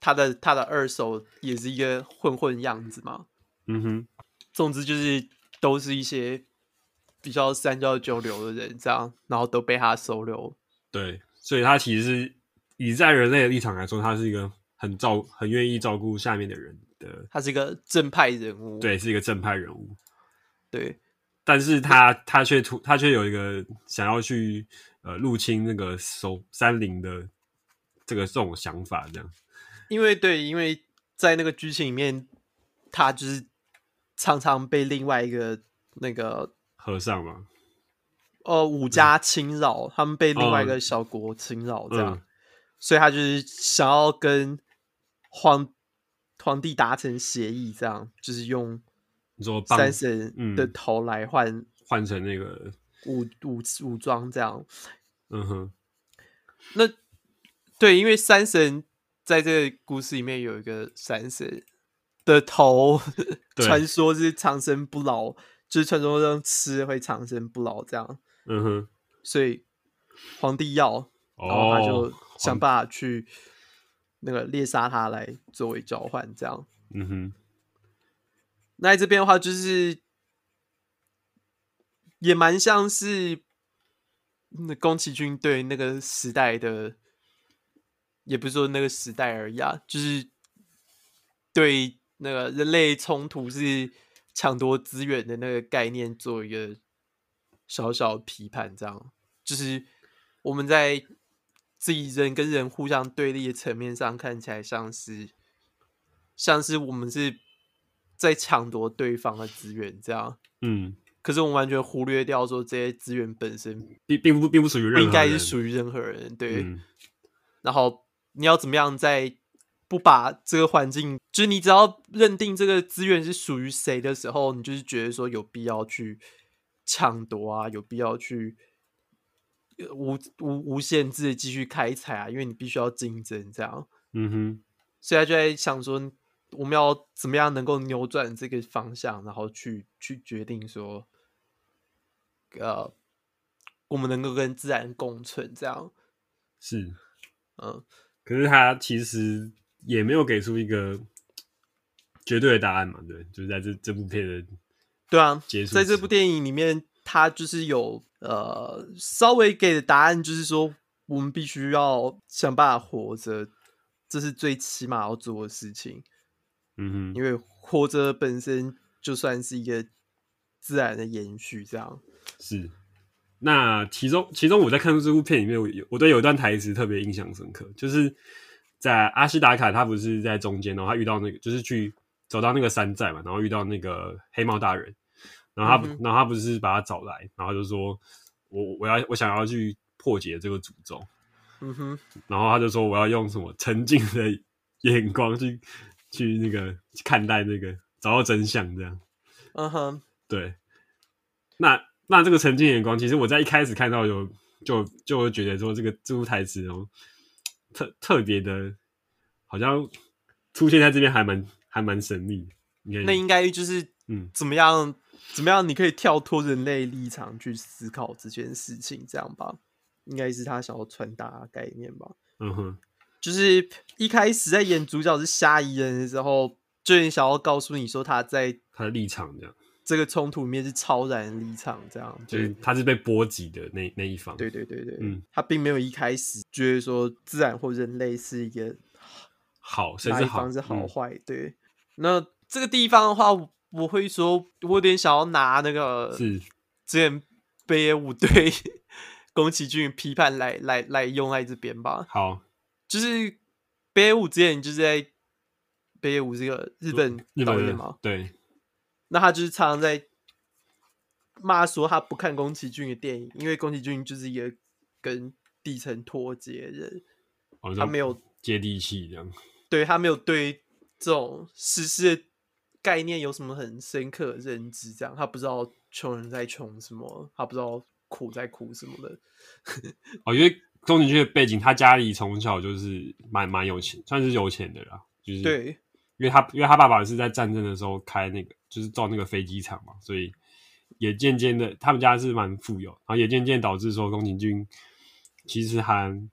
他的他的二手也是一个混混样子嘛，嗯哼，总之就是都是一些比较三教九流的人这样，然后都被他收留。对，所以他其实是以在人类的立场来说，他是一个很照很愿意照顾下面的人的，他是一个正派人物，对，是一个正派人物，对，但是他他却突他却有一个想要去呃入侵那个守山林的这个这种想法这样。因为对，因为在那个剧情里面，他就是常常被另外一个那个和尚嘛，呃，武家侵扰，嗯、他们被另外一个小国侵扰，这样，嗯、所以他就是想要跟皇皇帝达成协议，这样，就是用三神的头来换换成那个武武武装，这样，嗯哼，那对，因为三神。在这个故事里面，有一个山神的头，传说是长生不老，就是传说中吃会长生不老这样。嗯哼，所以皇帝要，哦、然后他就想办法去那个猎杀他来作为交换，这样。嗯哼。那在这边的话，就是也蛮像是那宫崎骏对那个时代的，也不是说那个时代而已啊，就是对那个人类冲突是抢夺资源的那个概念做一个小小批判，这样就是我们在自己人跟人互相对立的层面上，看起来像是像是我们是。在抢夺对方的资源，这样，嗯，可是我们完全忽略掉说这些资源本身并并不并不属于任何人，应该是属于任何人，对。嗯、然后你要怎么样在不把这个环境，就是你只要认定这个资源是属于谁的时候，你就是觉得说有必要去抢夺啊，有必要去无无无限制的继续开采啊，因为你必须要竞争，这样。嗯哼，所以他就在想说。我们要怎么样能够扭转这个方向，然后去去决定说，呃，我们能够跟自然共存，这样是，嗯。可是他其实也没有给出一个绝对的答案嘛，对，就是在这这部片的对啊，结束，在这部电影里面，他就是有呃稍微给的答案，就是说我们必须要想办法活着，这是最起码要做的事情。嗯哼，因为活着本身就算是一个自然的延续，这样是。那其中，其中我在看这部片里面，我有我对有一段台词特别印象深刻，就是在阿西达卡他不是在中间，然后他遇到那个，就是去走到那个山寨嘛，然后遇到那个黑猫大人，然后他，嗯、然后他不是把他找来，然后就说我我要我想要去破解这个诅咒，嗯哼，然后他就说我要用什么沉静的眼光去。去那个看待那个找到真相这样，嗯哼，对。那那这个沉浸眼光，其实我在一开始看到有就就会觉得说这个这部台词哦，特特别的，好像出现在这边还蛮还蛮神秘。那应该就是嗯，怎么样、嗯、怎么样？你可以跳脱人类立场去思考这件事情，这样吧？应该是他想要传达的概念吧？嗯哼。就是一开始在演主角是虾夷人的时候，就很想要告诉你说他在他的立场这样，这个冲突里面是超然的立场这样，就是他是被波及的那那一方。对对对对，嗯，他并没有一开始觉得说自然或人类是一个好，哪一方是好坏。嗯。对，那这个地方的话，我会说，我有点想要拿那个是之前北野武对 宫崎骏批判来来来用在这边吧。好。就是北野武之前就是在北野武这个日本导演嘛，对，那他就是常常在骂说他不看宫崎骏的电影，因为宫崎骏就是一个跟底层脱节的人，哦，他没有接地气这样，对他没有对这种实事的概念有什么很深刻的认知，这样他不知道穷人在穷什么，他不知道苦在苦什么的，哦，因为。宫崎骏的背景，他家里从小就是蛮蛮有钱，算是有钱的啦。就是对，因为他因为他爸爸是在战争的时候开那个，就是造那个飞机场嘛，所以也渐渐的，他们家是蛮富有，然后也渐渐导致说宫崎骏其实还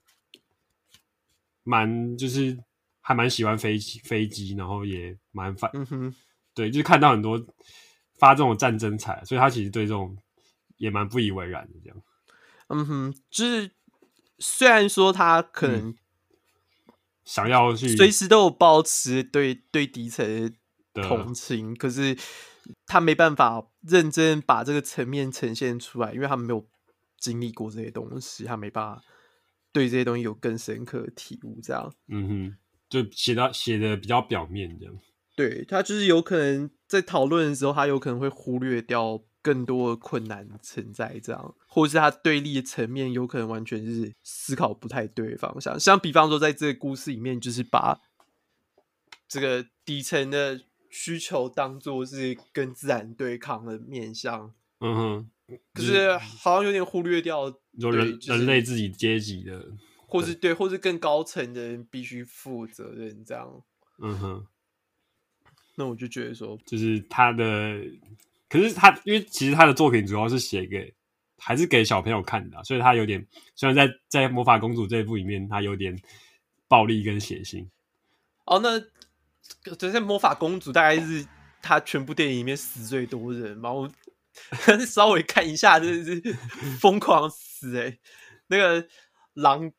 蛮就是还蛮喜欢飞机飞机，然后也蛮反，嗯哼，对，就是看到很多发这种战争财，所以他其实对这种也蛮不以为然的这样。嗯哼，就是。虽然说他可能、嗯、想要去随时都有保持对对底层的同情，可是他没办法认真把这个层面呈现出来，因为他没有经历过这些东西，他没办法对这些东西有更深刻的体悟。这样，嗯哼，就写到写的比较表面这样。对，他就是有可能在讨论的时候，他有可能会忽略掉。更多的困难存在，这样，或者是他对立的层面，有可能完全是思考不太对的方向。像比方说，在这个故事里面，就是把这个底层的需求当做是跟自然对抗的面向。嗯哼，可是好像有点忽略掉人、就是、人类自己阶级的，或是对，或是更高层的人必须负责任这样。嗯哼，那我就觉得说，就是他的。可是他，因为其实他的作品主要是写给还是给小朋友看的，所以他有点虽然在在魔法公主这一部里面，他有点暴力跟血腥。哦，那这些魔法公主大概是他全部电影里面死最多人嘛？我 稍微看一下，真的是疯狂死哎、欸！那个狼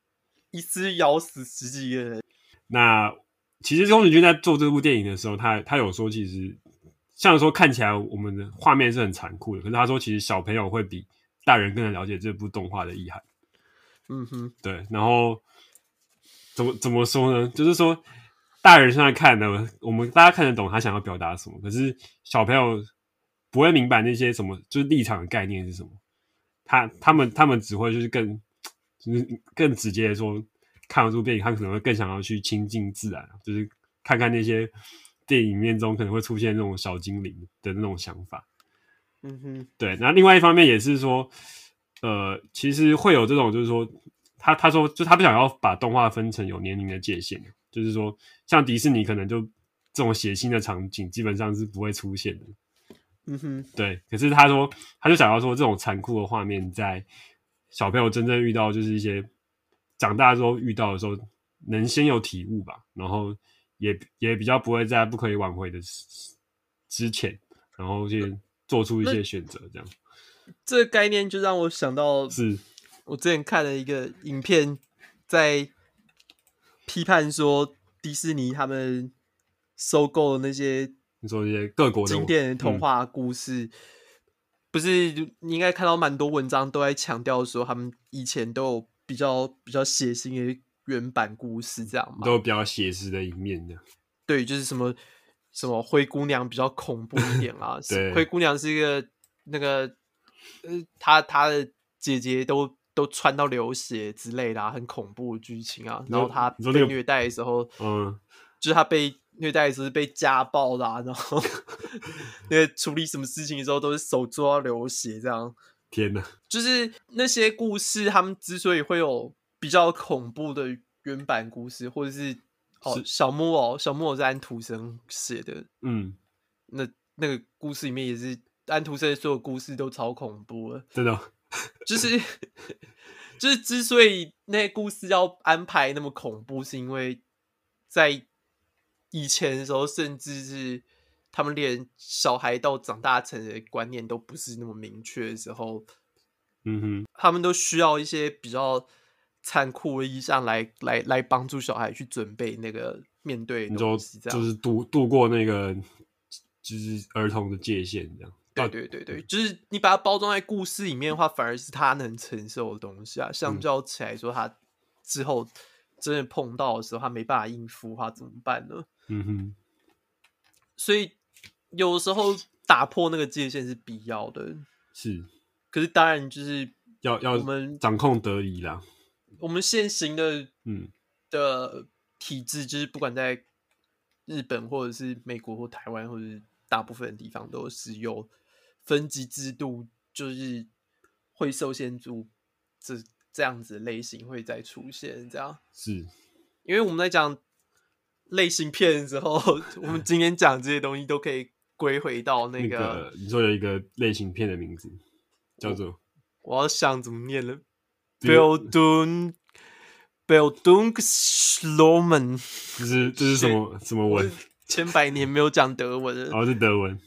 一次咬死十几个人。那其实宫崎骏在做这部电影的时候，他他有说，其实像说看起来我们的画面是很残酷的，可是他说其实小朋友会比大人更能了解这部动画的意涵。嗯哼，对。然后怎么怎么说呢？就是说大人现在看呢，我们大家看得懂他想要表达什么，可是小朋友不会明白那些什么，就是立场的概念是什么。他他们他们只会就是更就是更直接的说。看完这部电影，他可能会更想要去亲近自然，就是看看那些电影面中可能会出现那种小精灵的那种想法。嗯哼，对。那另外一方面也是说，呃，其实会有这种，就是说，他他说，就他不想要把动画分成有年龄的界限，就是说，像迪士尼可能就这种血腥的场景基本上是不会出现的。嗯哼，对。可是他说，他就想要说，这种残酷的画面在小朋友真正遇到就是一些。长大之后遇到的时候，能先有体悟吧，然后也也比较不会在不可以挽回的之前，然后去做出一些选择，这样。这个概念就让我想到，是我之前看了一个影片，在批判说迪士尼他们收购的那些，你说一些各国的经典的童话故事，嗯、不是你应该看到蛮多文章都在强调说，他们以前都有。比较比较血腥的原版故事，这样嘛，都有比较写实的一面的。对，就是什么什么灰姑娘比较恐怖一点啊。对，灰姑娘是一个那个呃，她她的姐姐都都穿到流血之类的，啊，很恐怖的剧情啊。然后他被虐待的时候，嗯，就是他被虐待的时候是被家暴啦，啊，然后 那个处理什么事情的时候都是手做到流血这样。天呐，就是那些故事，他们之所以会有比较恐怖的原版故事，或者是哦，小木偶，小木偶是安徒生写的，嗯，那那个故事里面也是安徒生所有故事都超恐怖的，真的，就是就是之所以那些故事要安排那么恐怖，是因为在以前的时候，甚至是。他们连小孩到长大成人的观念都不是那么明确的时候，嗯哼，他们都需要一些比较残酷的意象来来来帮助小孩去准备那个面对东西，这样就是度度过那个就是儿童的界限，这样。对对对对，就是你把它包装在故事里面的话，反而是他能承受的东西啊。相较起来说，他之后真的碰到的时候，他没办法应付，的话怎么办呢？嗯哼，所以。有时候打破那个界限是必要的，是。可是当然就是要要我们掌控得宜啦。我们现行的嗯的体制，就是不管在日本或者是美国或台湾，或者是大部分的地方，都是有分级制度，就是会受限住这这样子的类型会再出现。这样是因为我们在讲类型片的时候，我们今天讲这些东西都可以。归回到那个，那个，你说有一个类型片的名字叫做，我要想怎么念了，Bildung，Bildungsroman，这是这是什么什么文？千百年没有讲德文了，哦，是德文。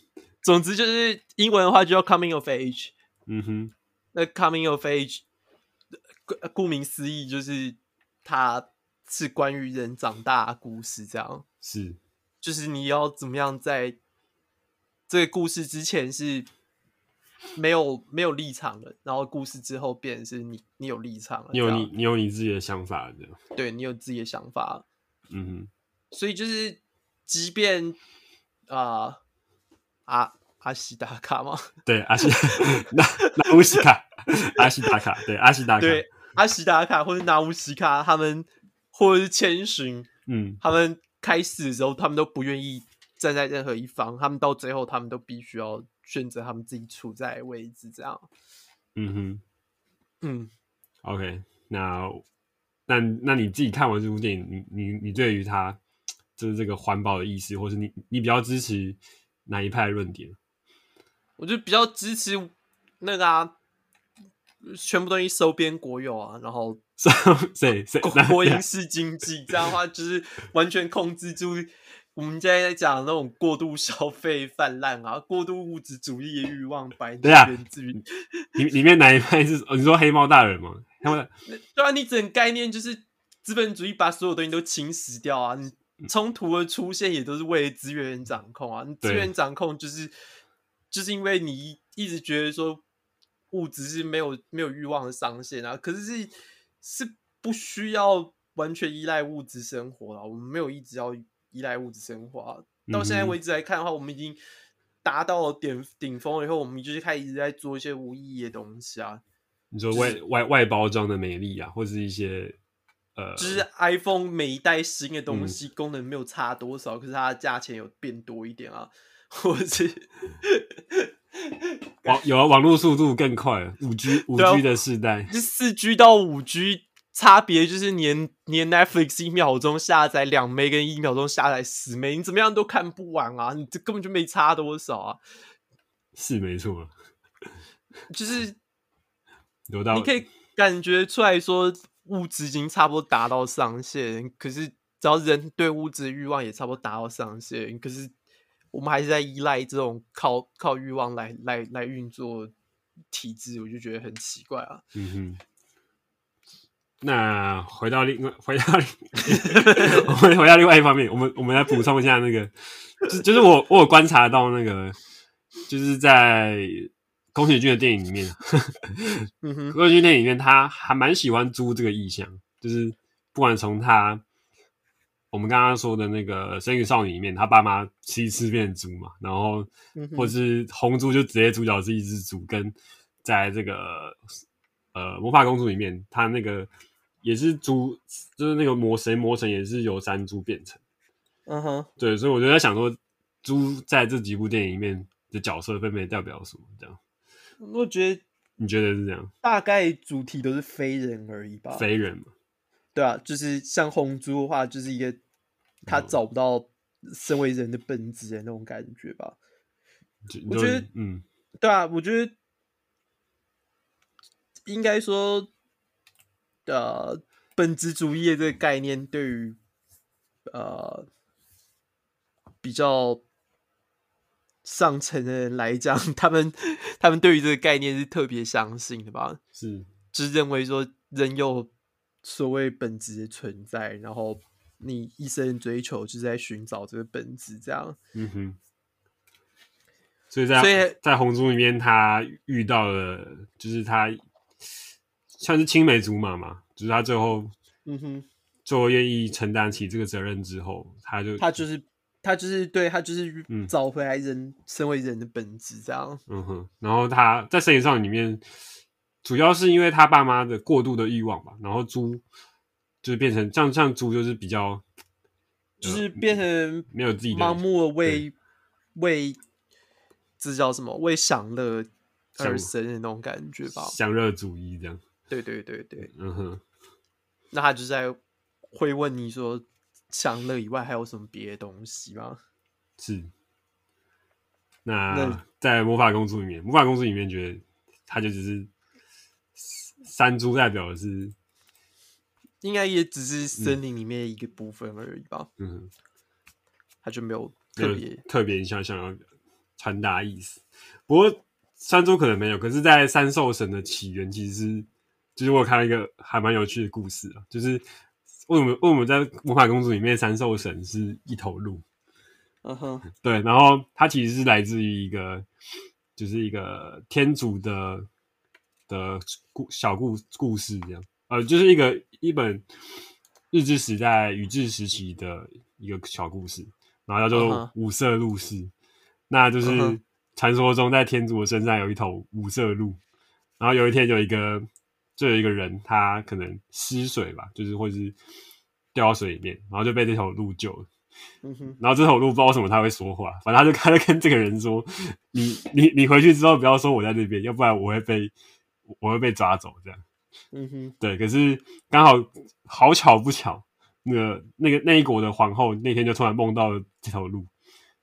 总之就是英文的话就叫 coming of age。嗯哼，那 coming of age，顾名思义就是它是关于人长大的故事，这样。是，就是你要怎么样在。这个故事之前是没有没有立场的，然后故事之后变成是你你有立场了，你有你你有你自己的想法的，对，你有自己的想法，嗯哼，所以就是即便啊阿阿西达卡吗，对阿西 那那乌西卡 阿西达卡，对阿西达卡，对阿西达卡或者那乌西卡，他们或者是千寻，嗯，他们开始的时候他们都不愿意。站在任何一方，他们到最后，他们都必须要选择他们自己处在的位置，这样。嗯哼，嗯，OK，那那那你自己看完这部电影，你你你对于他就是这个环保的意思，或是你你比较支持哪一派论点？我就比较支持那个啊，全部东西收编国有啊，然后收谁谁国营式经济，这样的话就是完全控制住我们现在在讲的那种过度消费泛滥啊，过度物质主义的欲望，白源自于里里面哪一派是？你说黑猫大人吗？他们 对啊，你整概念就是资本主义把所有东西都侵蚀掉啊，你冲突的出现也都是为了资源掌控啊，你资源掌控就是就是因为你一直觉得说。物质是没有没有欲望的上限啊，可是是是不需要完全依赖物质生活了。我们没有一直要依赖物质生活啊。到现在为止来看的话，我们已经达到了顶顶峰了以后，我们就是开始一直在做一些无意义的东西啊。你说外、就是、外外包装的美丽啊，或是一些呃，就是 iPhone 每一代新的东西功能没有差多少，嗯、可是它的价钱有变多一点啊，或者是。网有啊，网络速度更快，五 G 五 G 的时代，就四 G 到五 G 差别就是连连 Netflix 一秒钟下载两枚跟一秒钟下载十枚，你怎么样都看不完啊！你这根本就没差多少啊！是没错，就是你可以感觉出来说物质已经差不多达到上限，可是只要人对物质的欲望也差不多达到上限，可是。我们还是在依赖这种靠靠欲望来来来运作体制，我就觉得很奇怪啊。嗯哼。那回到另外，回到 我们回到另外一方面，我们我们来补充一下那个，就就是我我有观察到那个，就是在宫崎骏的电影里面，宫崎骏电影里面他还蛮喜欢租这个意象，就是不管从他。我们刚刚说的那个《生育少女》里面，他爸妈吃一吃变猪嘛，然后或是红猪就直接主角是一只猪，跟在这个呃魔法公主里面，他那个也是猪，就是那个魔神魔神也是由山猪变成。嗯哼，对，所以我就在想说，猪在这几部电影里面的角色分别代表什么？这样，我觉得你觉得是这样？大概主题都是非人而已吧？非人嘛。对啊，就是像红猪的话，就是一个他找不到身为人的本质的那种感觉吧。我觉得，嗯，对啊，我觉得应该说，呃，本质主义的这个概念对于呃比较上层的人来讲，他们他们对于这个概念是特别相信的吧？是，就认为说人有。所谓本质的存在，然后你一生追求就是在寻找这个本质，这样。嗯哼。所以在在红猪里面，他遇到了，就是他像是青梅竹马嘛，就是他最后，嗯哼，最后愿意承担起这个责任之后，他就他就是他就是对他就是找回来人、嗯、身为人的本质，这样。嗯哼。然后他在《神隐少女》里面。主要是因为他爸妈的过度的欲望吧，然后猪就是变成像像猪就是比较，就是变成没有自己的盲目的为为这叫什么为享乐而生的那种感觉吧，享乐主义这样。对对对对，嗯哼。那他就在会问你说，享乐以外还有什么别的东西吗？是。那，那在魔法公主里面，魔法公主里面觉得他就只是。山猪代表的是，应该也只是森林里面一个部分而已吧。嗯，他就没有特别特别想想要传达意思。不过山猪可能没有，可是，在三兽神的起源，其实是就是我有看到一个还蛮有趣的故事啊，就是为什么为什么在魔法公主里面三兽神是一头鹿？嗯哼，对，然后它其实是来自于一个，就是一个天主的。的故小故故事这样，呃，就是一个一本日治时代宇治时期的一个小故事，然后叫做五色鹿氏，uh huh. 那就是传说中在天竺的身上有一头五色鹿，然后有一天有一个就有一个人他可能失水吧，就是或是掉到水里面，然后就被这头鹿救了。嗯哼，然后这头鹿不知道为什么他会说话，反正他就开始跟这个人说：“你你你回去之后不要说我在这边，要不然我会被。”我会被抓走，这样，嗯哼，对。可是刚好好巧不巧，那个那个那一国的皇后那天就突然梦到了这头鹿，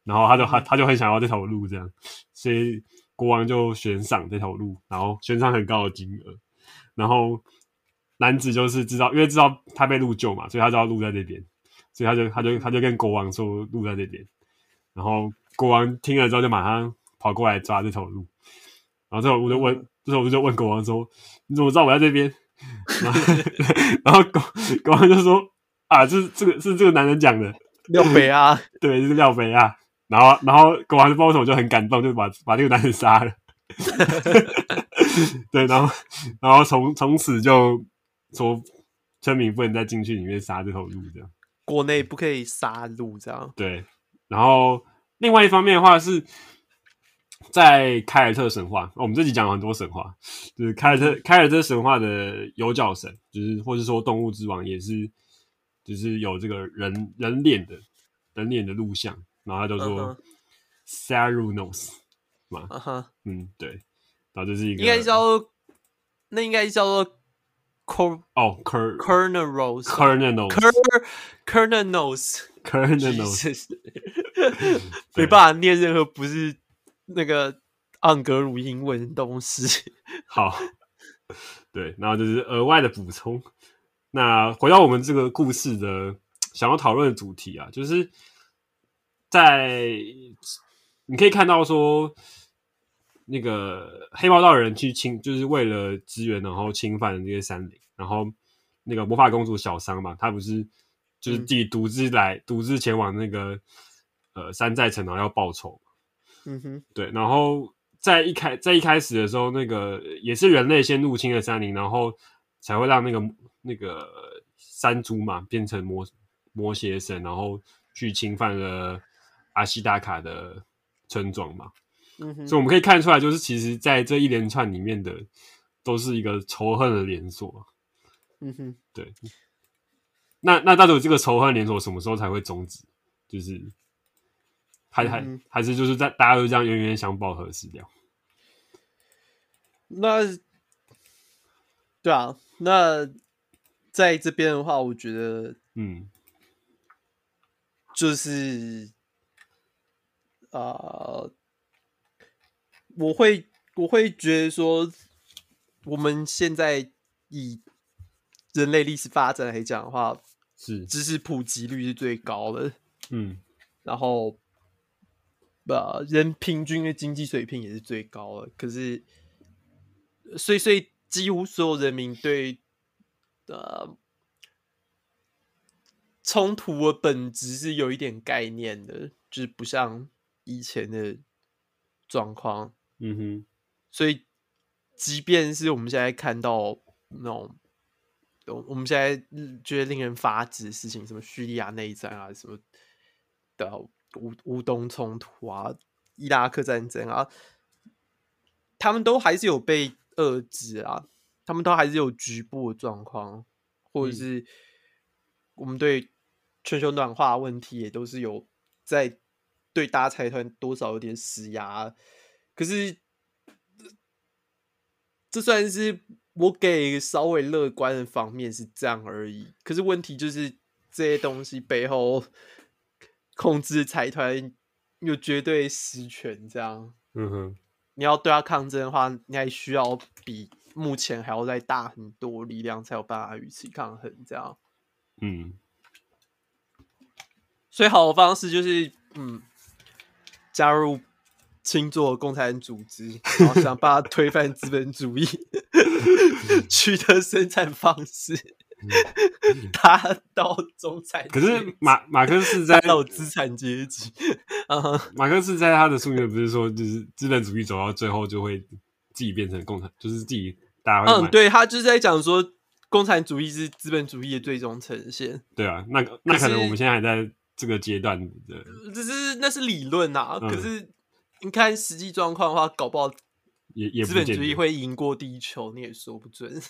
然后他就他他就很想要这头鹿，这样，所以国王就悬赏这头鹿，然后悬赏很高的金额，然后男子就是知道，因为知道他被鹿救嘛，所以他就要鹿在这边，所以他就他就他就跟国王说鹿在这边，然后国王听了之后就马上跑过来抓这头鹿，然后这头鹿就问，这头鹿就问国王说：“你怎么知道我在这边？” 然后，国国王就说：“啊，这是这个是这个男人讲的，廖北啊，对，就是廖北啊。”然后，然后国王就不知道为什么就很感动，就把把这个男人杀了。对，然后，然后从从此就说村民不能再进去里面杀这头鹿，这样。国内不可以杀鹿，这样。对。然后，另外一方面的话是，在凯尔特神话，我们这集讲了很多神话，就是凯尔特凯尔特神话的有角神，就是或者说动物之王，也是就是有这个人人脸的人脸的录像。然后他就说 Cernunnos 嘛，嗯，对，然后这是一个应该叫做那应该叫做 Cor 哦 Ker Cernunnos Cernunnos Cernunnos Cernunnos 没办法念任何不是那个盎格鲁英文的东西。好，对，然后就是额外的补充。那回到我们这个故事的想要讨论的主题啊，就是。在你可以看到说，那个黑猫道人去侵，就是为了支援，然后侵犯了这些山林。然后那个魔法公主小桑嘛，她不是就是自己独自来，独、嗯、自前往那个呃山寨城，然后要报仇。嗯哼，对。然后在一开在一开始的时候，那个也是人类先入侵了山林，然后才会让那个那个山猪嘛变成魔魔邪神，然后去侵犯了。阿西达卡的村庄嘛，嗯哼，所以我们可以看出来，就是其实在这一连串里面的都是一个仇恨的连锁，嗯哼，对。那那到底这个仇恨连锁什么时候才会终止？就是还还、嗯、还是就是在大家都这样冤冤相报何时了？那对啊，那在这边的话，我觉得，嗯，就是。啊、uh，我会我会觉得说，我们现在以人类历史发展来讲的话，是知识普及率是最高的，嗯，然后，呃，人平均的经济水平也是最高的。可是，所以所以几乎所有人民对呃冲突的本质是有一点概念的，就是不像。以前的状况，嗯哼，所以即便是我们现在看到那种，我们现在觉得令人发指的事情，什么叙利亚内战啊，什么的乌乌东冲突啊，伊拉克战争啊，他们都还是有被遏制啊，他们都还是有局部的状况，或者是我们对全球暖化问题也都是有在。对大财团多少有点施压，可是这算是我给稍微乐观的方面是这样而已。可是问题就是这些东西背后控制财团有绝对实权，这样。嗯哼，你要对他抗争的话，你还需要比目前还要再大很多力量，才有办法与其抗衡。这样。嗯，所以好的方式就是，嗯。加入星座共产组织，然后想办法推翻资本主义，取得生产方式，达到中产。可是马马克思在到资产阶级。马克思在他的书里面不是说，就是资本主义走到最后就会自己变成共产，就是自己大家。嗯，对，他就是在讲说，共产主义是资本主义的最终呈现。对啊，那那可能我们现在还在。这个阶段的，这是那是理论啊、嗯。可是你看实际状况的话，搞不好也也资本主义会赢过地球，你也说不准。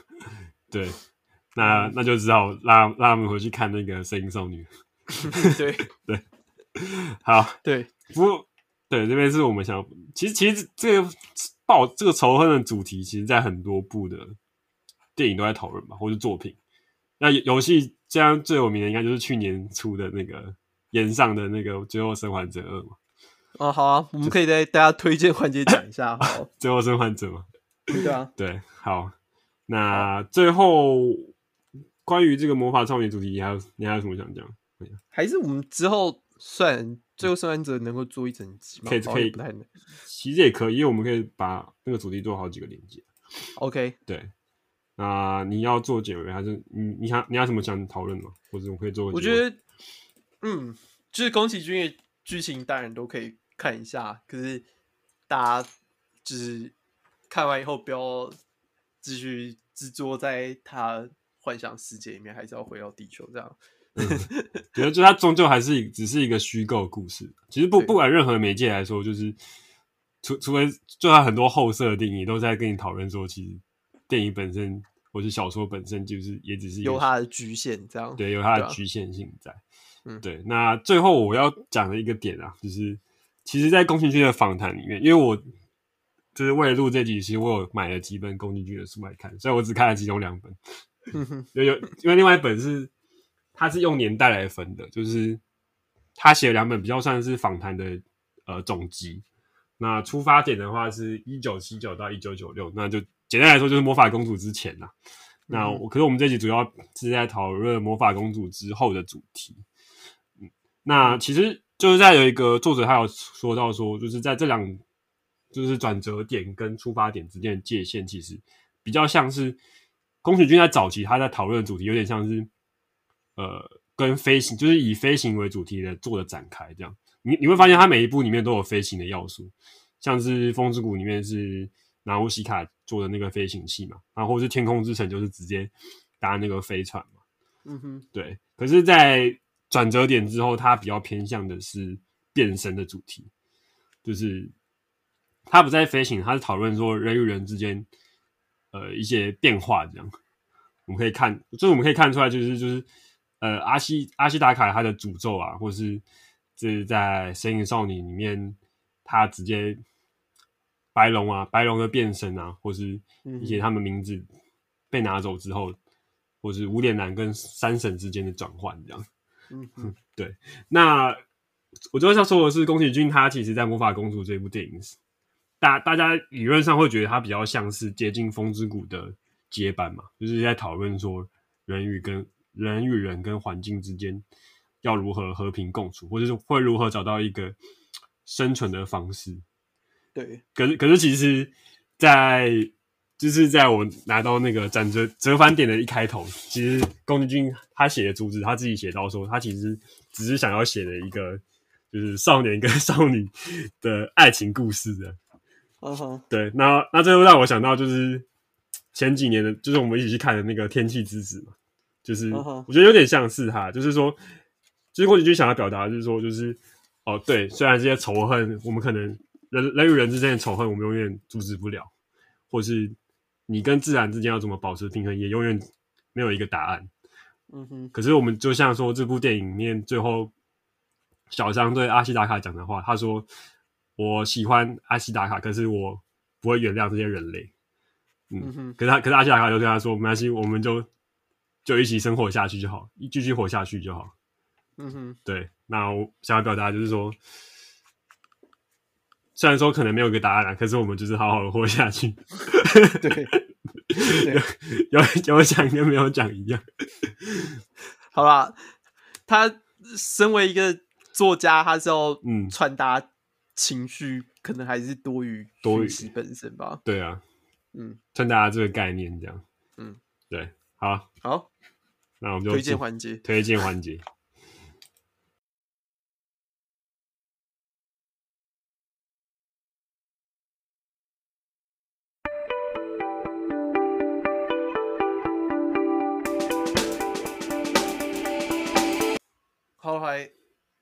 对，那那就只好让让他们回去看那个《声音少女 》对。对 对，好对。不过对这边是我们想，其实其实这个报这个仇恨的主题，其实在很多部的电影都在讨论吧，或是作品。那游戏这样最有名的应该就是去年出的那个岩上的那个《最后生还者二》嘛。哦，好啊，我们可以在大家推荐环节讲一下，好。最后生还者嘛。对啊。对，好。那最后关于这个魔法少女主题，你还有你还有什么想讲？还是我们之后算最后生还者能够做一整集吗？可以可以，不太能。其实也可以，因为我们可以把那个主题做好几个连接。OK，对。那你要做结尾还是你你想你要什么想讨论吗？或者我可以做？我觉得，嗯，就是宫崎骏的剧情当然都可以看一下，可是大家就是看完以后不要继续执着在他幻想世界里面，还是要回到地球这样。嗯，觉得就它终究还是只是一个虚构故事。其实不不管任何媒介来说，就是除除非就它很多后设定义都在跟你讨论说，其实电影本身或是小说本身就是也只是有它的局限，这样。对，有它的局限性在。嗯，对。那最后我要讲的一个点啊，就是其实，在宫崎骏的访谈里面，因为我就是为了录这集，其实我有买了几本宫崎骏的书来看，所以我只看了其中两本。有有，因为另外一本是。他是用年代来分的，就是他写了两本比较算是访谈的呃总集。那出发点的话是一九七九到一九九六，那就简单来说就是魔法公主之前呐。那我、嗯、可是我们这集主要是在讨论魔法公主之后的主题。嗯，那其实就是在有一个作者他有说到说，就是在这两就是转折点跟出发点之间的界限，其实比较像是宫崎骏在早期他在讨论的主题，有点像是。呃，跟飞行就是以飞行为主题的做的展开，这样你你会发现他每一部里面都有飞行的要素，像是《风之谷》里面是拿乌西卡做的那个飞行器嘛，然后或是《天空之城》就是直接搭那个飞船嘛，嗯哼，对。可是，在转折点之后，他比较偏向的是变身的主题，就是他不在飞行，他是讨论说人与人之间呃一些变化，这样我们可以看，就是我们可以看出来，就是就是。呃，阿西阿西达卡他的诅咒啊，或是就是在《神隐少女》里面，他直接白龙啊，白龙的变身啊，或是一些他们名字被拿走之后，嗯、或是无脸男跟三神之间的转换，这样。嗯哼，对。那我最后要说的是，宫崎骏他其实在《魔法公主》这部电影，大大家理论上会觉得它比较像是接近《风之谷》的接班嘛，就是在讨论说人与跟。人与人跟环境之间要如何和平共处，或者是会如何找到一个生存的方式？对。可是，可是，其实，在就是在我拿到那个转折折返点的一开头，其实宫崎骏他写的主旨，他自己写到说，他其实只是想要写的一个就是少年跟少女的爱情故事的。嗯哼。对。那那最后让我想到就是前几年的，就是我们一起去看的那个《天气之子》嘛。就是我觉得有点像是他，就是说，就是宫崎骏想要表达，就是说，就是哦，对，虽然这些仇恨，我们可能人人与人之间的仇恨，我们永远阻止不了，或是你跟自然之间要怎么保持平衡，也永远没有一个答案。嗯哼。可是我们就像说这部电影里面最后，小张对阿西达卡讲的话，他说：“我喜欢阿西达卡，可是我不会原谅这些人类。”嗯，嗯哼。可是他，可是阿西达卡就对他说：“没关系，我们就。”就一起生活下去就好，继续活下去就好。嗯哼，对。那我想要表达就是说，虽然说可能没有一个答案啦，可是我们就是好好的活下去。对，对有有讲跟没有讲一样。好吧，他身为一个作家，他是要嗯传达情绪，嗯、可能还是多于多于本身吧。对啊，嗯，趁大家这个概念这样。嗯，对，好，好。那我们就推荐环节，推荐环节。好，来，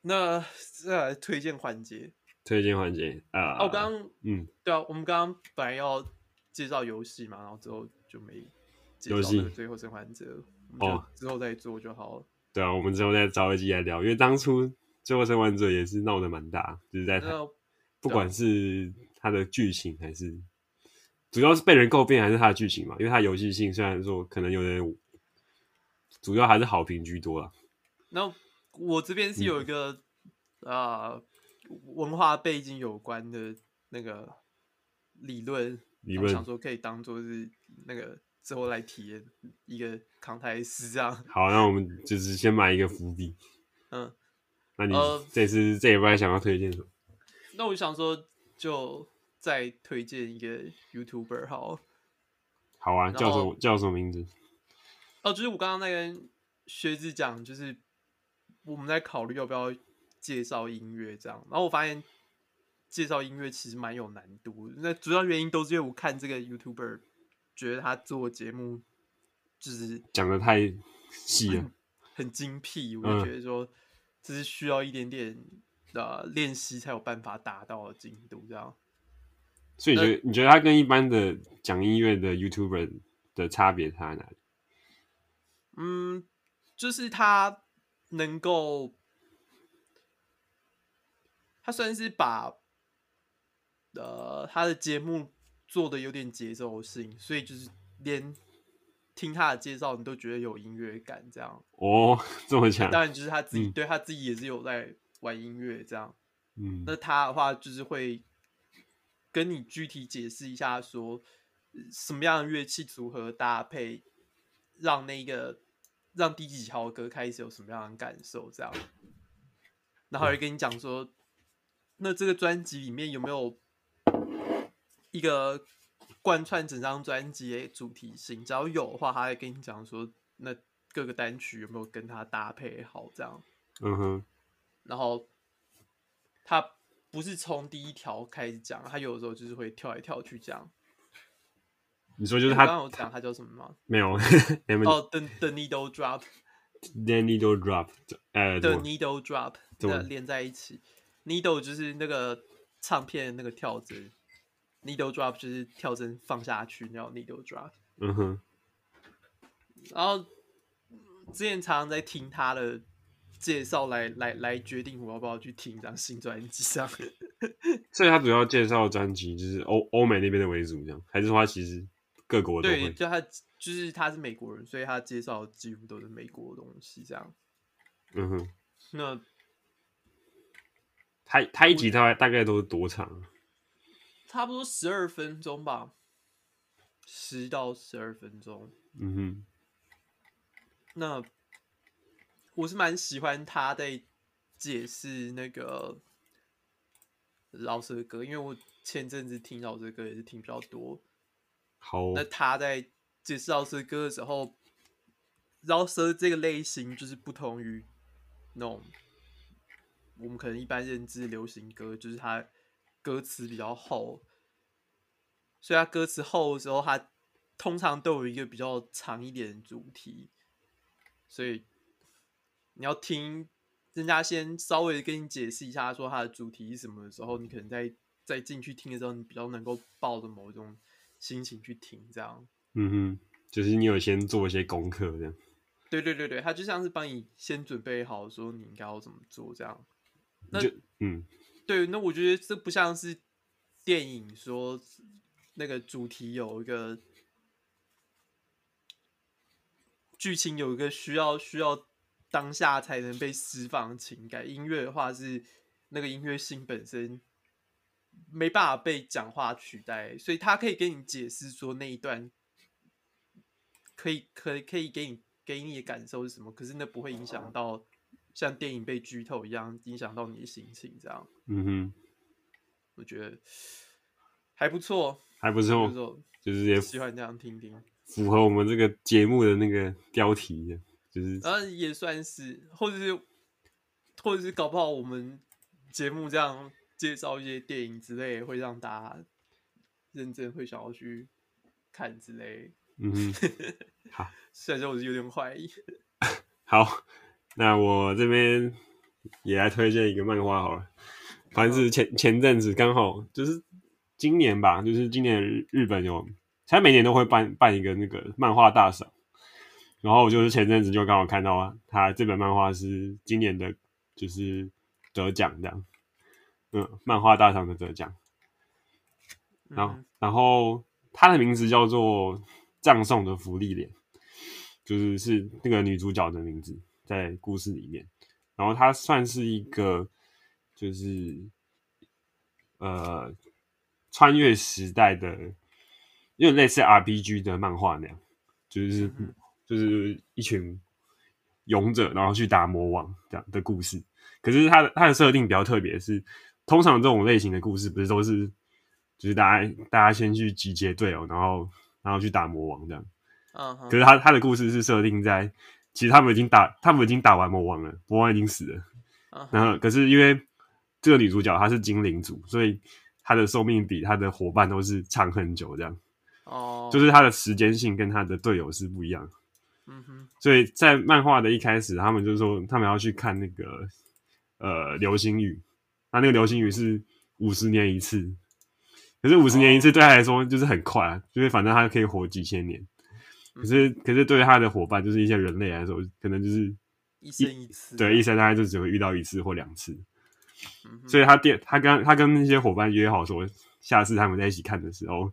那再来推荐环节。推荐环节啊！哦，我刚刚，嗯，对啊，我们刚刚本来要介绍游戏嘛，然后之后就没介绍那个最后生还者。哦，之后再做就好了。对啊，我们之后再找一集来聊，因为当初《最后生还者》也是闹得蛮大，就是在他不管是它的剧情还是，主要是被人诟病还是它的剧情嘛，因为它游戏性虽然说可能有点，主要还是好评居多啦。那我这边是有一个啊、嗯呃、文化背景有关的那个理论，理论想说可以当做是那个之后来体验一个康泰斯这样。好，那我们就是先埋一个伏笔。嗯，那你这次、呃、这礼拜想要推荐什么？那我想说，就再推荐一个 YouTuber 好。好啊，叫什么叫什么名字？哦，就是我刚刚在跟学子讲，就是我们在考虑要不要介绍音乐这样，然后我发现介绍音乐其实蛮有难度。那主要原因都是因为我看这个 YouTuber，觉得他做节目就是讲的太细了，很精辟，我就觉得说这是需要一点点的练习才有办法达到的进度这样。所以你觉得你觉得他跟一般的讲音乐的 YouTuber 的差别差在哪里？嗯，就是他能够，他算是把呃他的节目做的有点节奏性，所以就是连听他的介绍你都觉得有音乐感，这样哦，这么强。当然就是他自己、嗯、对他自己也是有在玩音乐这样，嗯，那他的话就是会。跟你具体解释一下，说什么样的乐器组合搭配，让那个让第几条歌开始有什么样的感受，这样，然后也跟你讲说，那这个专辑里面有没有一个贯穿整张专辑的主题性？只要有的话，他会跟你讲说，那各个单曲有没有跟它搭配好，这样。嗯哼，然后他。不是从第一条开始讲，他有的时候就是会跳来跳去讲。你说就是他刚刚有讲他叫什么吗？没有。哦，The The Needle Drop。The Needle Drop，呃，The Needle Drop，的连在一起。Needle 就是那个唱片那个跳针，Needle Drop 就是跳针放下去，然后 Needle Drop。嗯哼。然后之前常常在听他的。介绍来来来决定我要不要去听一张新专辑上，所以他主要介绍专辑就是欧欧美那边的为主，这样还是说他其实各国的都？对，就他就是他是美国人，所以他介绍几乎都是美国的东西这样。嗯哼，那他他一集大概大概都是多长？差不多十二分钟吧，十到十二分钟。嗯哼，那。我是蛮喜欢他在解释那个饶舌歌，因为我前阵子听饶舌歌也是听比较多。好，那他在解释饶舌歌的时候，饶舌这个类型就是不同于那种我们可能一般认知流行歌，就是它歌词比较厚，所以它歌词厚的时候，它通常都有一个比较长一点的主题，所以。你要听人家先稍微跟你解释一下，说它的主题是什么的时候，你可能在在进去听的时候，你比较能够抱着某一种心情去听，这样。嗯哼，就是你有先做一些功课，这样。对对对对，他就像是帮你先准备好，说你应该要怎么做这样。那嗯，对，那我觉得这不像是电影说那个主题有一个剧情有一个需要需要。当下才能被释放情感。音乐的话是那个音乐性本身没办法被讲话取代，所以他可以跟你解释说那一段可以可以可以给你给你的感受是什么，可是那不会影响到像电影被剧透一样影响到你的心情这样。嗯哼，我觉得还不错，还不错，就是也喜欢这样听听，符合我们这个节目的那个标题。就是，啊，也算是，或者是，或者是搞不好我们节目这样介绍一些电影之类，会让大家认真会想要去看之类。嗯哼，好，虽然说我是有点怀疑。好，那我这边也来推荐一个漫画好了，反正是前前阵子刚好就是今年吧，就是今年日日本有，他每年都会办办一个那个漫画大赏。然后我就是前阵子就刚好看到他这本漫画是今年的，就是得奖这样，嗯，漫画大赏的得奖。然后，然后他的名字叫做《葬送的福利脸》，就是是那个女主角的名字在故事里面。然后它算是一个，就是呃，穿越时代的，有点类似 RPG 的漫画那样。就是、嗯、就是一群勇者，然后去打魔王这样的故事。可是它的它的设定比较特别，是通常这种类型的故事不是都是就是大家大家先去集结队友，然后然后去打魔王这样。嗯，可是他他的故事是设定在，其实他们已经打他们已经打完魔王了，魔王已经死了。嗯、然后可是因为这个女主角她是精灵族，所以她的寿命比她的伙伴都是长很久这样。哦，就是她的时间性跟她的队友是不一样。嗯哼，所以在漫画的一开始，他们就说他们要去看那个呃流星雨，那那个流星雨是五十年一次，可是五十年一次对他来说就是很快啊，就是反正他可以活几千年。可是可是对于他的伙伴，就是一些人类来说，可能就是一生一次，对，一生大概就只会遇到一次或两次。嗯、所以他第他跟他跟那些伙伴约好说，下次他们在一起看的时候。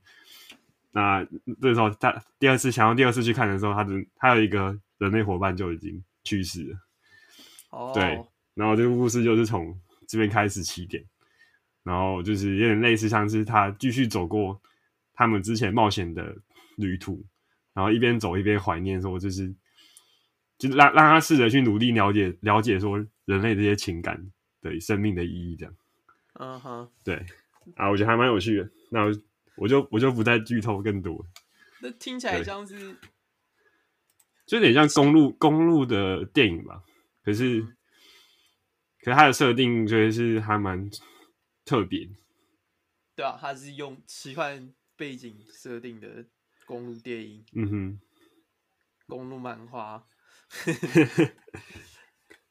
那这时候他第二次想要第二次去看的时候，他的他有一个人类伙伴就已经去世了。哦，对，然后这个故事就是从这边开始起点，然后就是有点类似像是他继续走过他们之前冒险的旅途，然后一边走一边怀念，说就是就让让他试着去努力了解了解说人类这些情感对生命的意义这样。嗯哼，对啊，我觉得还蛮有趣的。那我。我就我就不再剧透更多。那听起来像是，就有点像公路公路的电影吧。可是，可是它的设定就是还蛮特别。对啊，它是用奇幻背景设定的公路电影。嗯哼，公路漫画。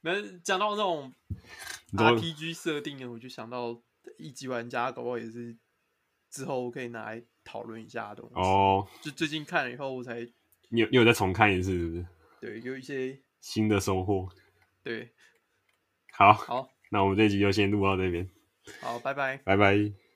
那讲到那种 RPG 设定的，我就想到一级玩家搞不好也是。之后可以拿来讨论一下的东西哦。就最近看了以后，我才你有你有再重看一次，是不是？对，有一些新的收获。对，好，好，那我们这集就先录到这边。好，拜拜，拜拜。